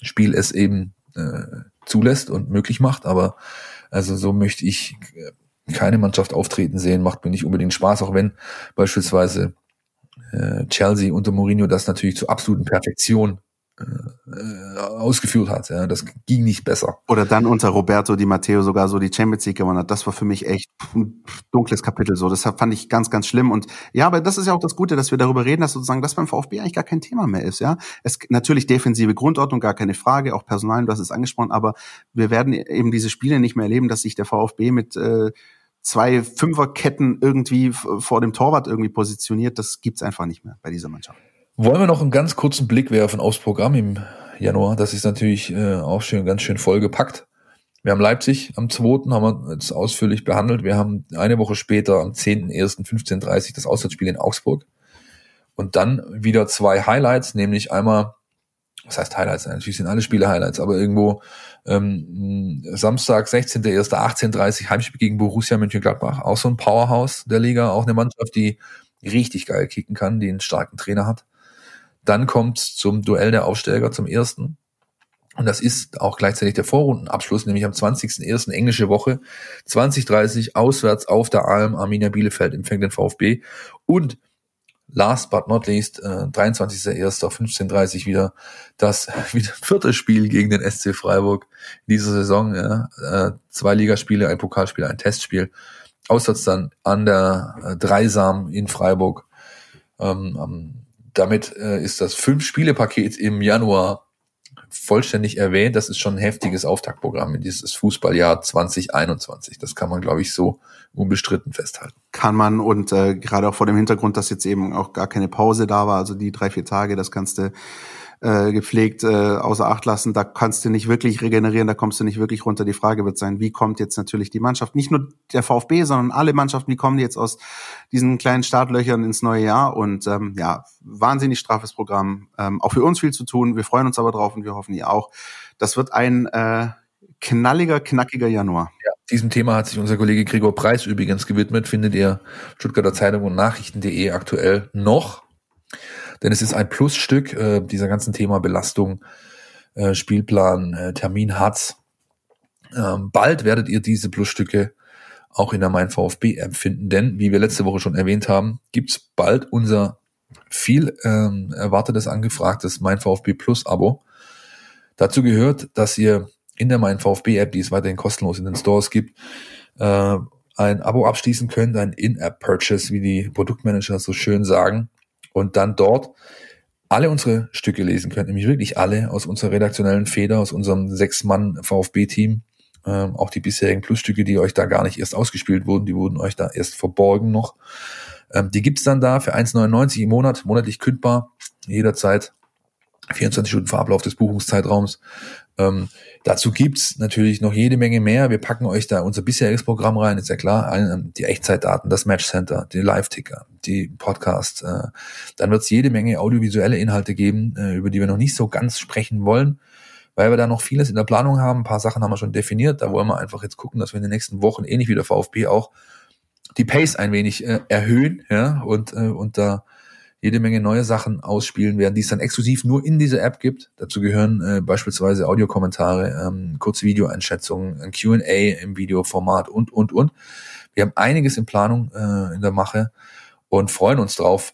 Spiel es eben äh, zulässt und möglich macht. Aber also so möchte ich keine Mannschaft auftreten sehen, macht mir nicht unbedingt Spaß, auch wenn beispielsweise äh, Chelsea unter Mourinho das natürlich zur absoluten Perfektion äh, ausgeführt hat. Ja, das ging nicht besser. Oder dann unter Roberto Di Matteo sogar so die Champions League gewonnen hat. Das war für mich echt ein dunkles Kapitel. So, das fand ich ganz, ganz schlimm. Und ja, aber das ist ja auch das Gute, dass wir darüber reden, dass sozusagen das beim VfB eigentlich gar kein Thema mehr ist. Ja, es natürlich defensive Grundordnung, gar keine Frage, auch Personal, du hast es angesprochen. Aber wir werden eben diese Spiele nicht mehr erleben, dass sich der VfB mit äh, zwei Fünferketten irgendwie vor dem Torwart irgendwie positioniert. Das gibt's einfach nicht mehr bei dieser Mannschaft. Wollen wir noch einen ganz kurzen Blick werfen aufs Programm im Januar? Das ist natürlich äh, auch schön, ganz schön vollgepackt. Wir haben Leipzig am 2. haben wir jetzt ausführlich behandelt. Wir haben eine Woche später am 10.01.15.30 das Auswärtsspiel in Augsburg. Und dann wieder zwei Highlights, nämlich einmal, was heißt Highlights? Natürlich sind alle Spiele Highlights, aber irgendwo ähm, Samstag, 16.01., 18.30 Heimspiel gegen Borussia Mönchengladbach. Auch so ein Powerhouse der Liga, auch eine Mannschaft, die richtig geil kicken kann, die einen starken Trainer hat. Dann kommt zum Duell der Aufsteiger zum ersten. Und das ist auch gleichzeitig der Vorrundenabschluss, nämlich am 20.01. englische Woche, 2030 auswärts auf der Alm, Arminia Bielefeld empfängt den VfB. Und last but not least, äh, 23.01. wieder das wieder vierte Spiel gegen den SC Freiburg in dieser Saison. Ja, äh, zwei Ligaspiele, ein Pokalspiel, ein Testspiel. Auswärts dann an der äh, Dreisam in Freiburg. Ähm, damit äh, ist das Fünf-Spiele-Paket im Januar vollständig erwähnt. Das ist schon ein heftiges Auftaktprogramm in dieses Fußballjahr 2021. Das kann man, glaube ich, so unbestritten festhalten. Kann man und äh, gerade auch vor dem Hintergrund, dass jetzt eben auch gar keine Pause da war, also die drei, vier Tage, das kannst du äh, gepflegt äh, außer Acht lassen. Da kannst du nicht wirklich regenerieren, da kommst du nicht wirklich runter. Die Frage wird sein, wie kommt jetzt natürlich die Mannschaft, nicht nur der VfB, sondern alle Mannschaften, wie kommen die jetzt aus diesen kleinen Startlöchern ins neue Jahr? Und ähm, ja, wahnsinnig straffes Programm. Ähm, auch für uns viel zu tun. Wir freuen uns aber drauf und wir hoffen ihr auch. Das wird ein äh, knalliger, knackiger Januar. Ja, diesem Thema hat sich unser Kollege Gregor Preis übrigens gewidmet. Findet ihr Stuttgarter Zeitung und Nachrichten.de aktuell noch. Denn es ist ein Plusstück äh, dieser ganzen Thema Belastung, äh, Spielplan, äh, Termin hat's. Ähm, bald werdet ihr diese Plusstücke auch in der Mein VfB empfinden, denn wie wir letzte Woche schon erwähnt haben, gibt's bald unser viel ähm, erwartetes, angefragtes Mein VfB Plus Abo. Dazu gehört, dass ihr in der Mein VfB App, die es weiterhin kostenlos in den Stores gibt, äh, ein Abo abschließen könnt, ein In-App-Purchase, wie die Produktmanager so schön sagen, und dann dort alle unsere Stücke lesen könnt, nämlich wirklich alle aus unserer redaktionellen Feder, aus unserem sechs-Mann VfB-Team. Ähm, auch die bisherigen Plusstücke, die euch da gar nicht erst ausgespielt wurden, die wurden euch da erst verborgen noch. Ähm, die gibt's dann da für 1,99 im Monat, monatlich kündbar, jederzeit. 24 Stunden vor Ablauf des Buchungszeitraums. Ähm, dazu gibt's natürlich noch jede Menge mehr. Wir packen euch da unser bisheriges Programm rein, ist ja klar. Ähm, die Echtzeitdaten, das Matchcenter, die Live-Ticker, die Podcast. Äh, dann wird's jede Menge audiovisuelle Inhalte geben, äh, über die wir noch nicht so ganz sprechen wollen, weil wir da noch vieles in der Planung haben. Ein paar Sachen haben wir schon definiert. Da wollen wir einfach jetzt gucken, dass wir in den nächsten Wochen, ähnlich wie der VfB auch, die Pace ein wenig äh, erhöhen ja, und, äh, und da jede Menge neue Sachen ausspielen werden, die es dann exklusiv nur in dieser App gibt. Dazu gehören äh, beispielsweise Audiokommentare, ähm, kurze Videoeinschätzungen, ein Q&A im Videoformat und, und, und. Wir haben einiges in Planung äh, in der Mache und freuen uns drauf,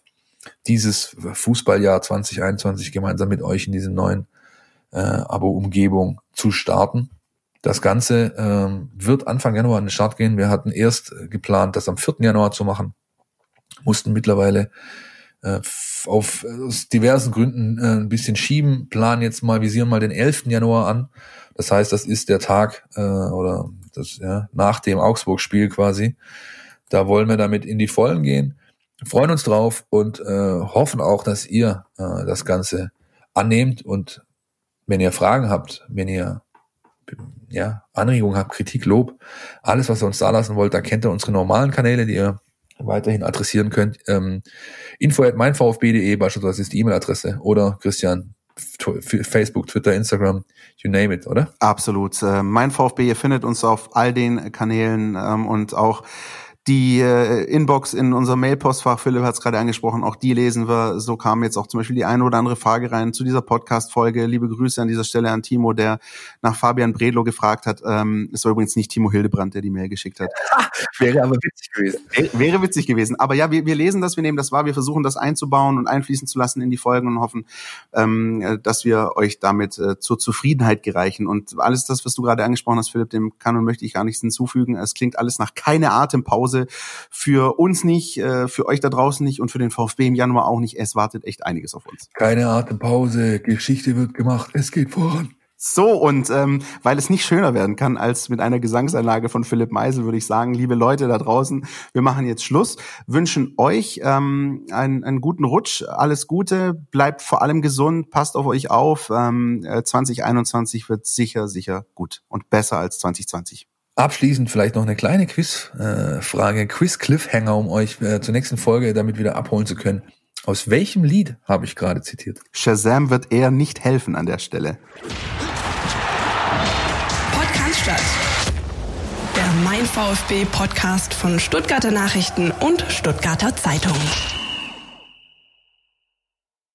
dieses Fußballjahr 2021 gemeinsam mit euch in diese neuen äh, Abo-Umgebung zu starten. Das Ganze ähm, wird Anfang Januar an den Start gehen. Wir hatten erst geplant, das am 4. Januar zu machen, mussten mittlerweile äh, auf aus diversen Gründen äh, ein bisschen schieben, planen jetzt mal, visieren mal den 11. Januar an. Das heißt, das ist der Tag äh, oder das ja, nach dem Augsburg-Spiel quasi. Da wollen wir damit in die Vollen gehen, freuen uns drauf und äh, hoffen auch, dass ihr äh, das Ganze annehmt und wenn ihr Fragen habt, wenn ihr ja, Anregungen habt, Kritik, Lob, alles, was ihr uns da lassen wollt, da kennt ihr unsere normalen Kanäle, die ihr weiterhin adressieren könnt. Ähm, info at meinvfb.de beispielsweise ist die E-Mail-Adresse oder Christian, Facebook, Twitter, Instagram, you name it, oder? Absolut. Äh, mein VfB, ihr findet uns auf all den Kanälen ähm, und auch Die äh, Inbox in unserem Mailpostfach, Philipp hat es gerade angesprochen, auch die lesen wir. So kam jetzt auch zum Beispiel die eine oder andere Frage rein zu dieser Podcast-Folge. Liebe Grüße an dieser Stelle an Timo, der nach Fabian Bredlo gefragt hat. Ähm, es war übrigens nicht Timo Hildebrand, der die Mail geschickt hat. wäre aber witzig gewesen. Wäre witzig gewesen. Aber ja, wir, wir lesen das, wir nehmen das wahr, wir versuchen das einzubauen und einfließen zu lassen in die Folgen und hoffen, ähm, dass wir euch damit äh, zur Zufriedenheit gereichen. Und alles das, was du gerade angesprochen hast, Philipp, dem kann und möchte ich gar nichts hinzufügen. Es klingt alles nach keine Atempause. Für uns nicht, äh, für euch da draußen nicht und für den VfB im Januar auch nicht. Es wartet echt einiges auf uns. Keine Atempause. Geschichte wird gemacht. Es geht voran. So, und ähm, weil es nicht schöner werden kann als mit einer Gesangsanlage von Philipp Meisel, würde ich sagen, liebe Leute da draußen, wir machen jetzt Schluss, wünschen euch ähm, einen, einen guten Rutsch, alles Gute, bleibt vor allem gesund, passt auf euch auf. Ähm, 2021 äh, wird sicher, sicher gut und besser als 2020. Abschließend vielleicht noch eine kleine Quizfrage, äh, Quiz-Cliffhanger, um euch äh, zur nächsten Folge damit wieder abholen zu können. Aus welchem Lied habe ich gerade zitiert? Shazam wird eher nicht helfen an der Stelle. Podcast Der Mein VfB Podcast von Stuttgarter Nachrichten und Stuttgarter Zeitung.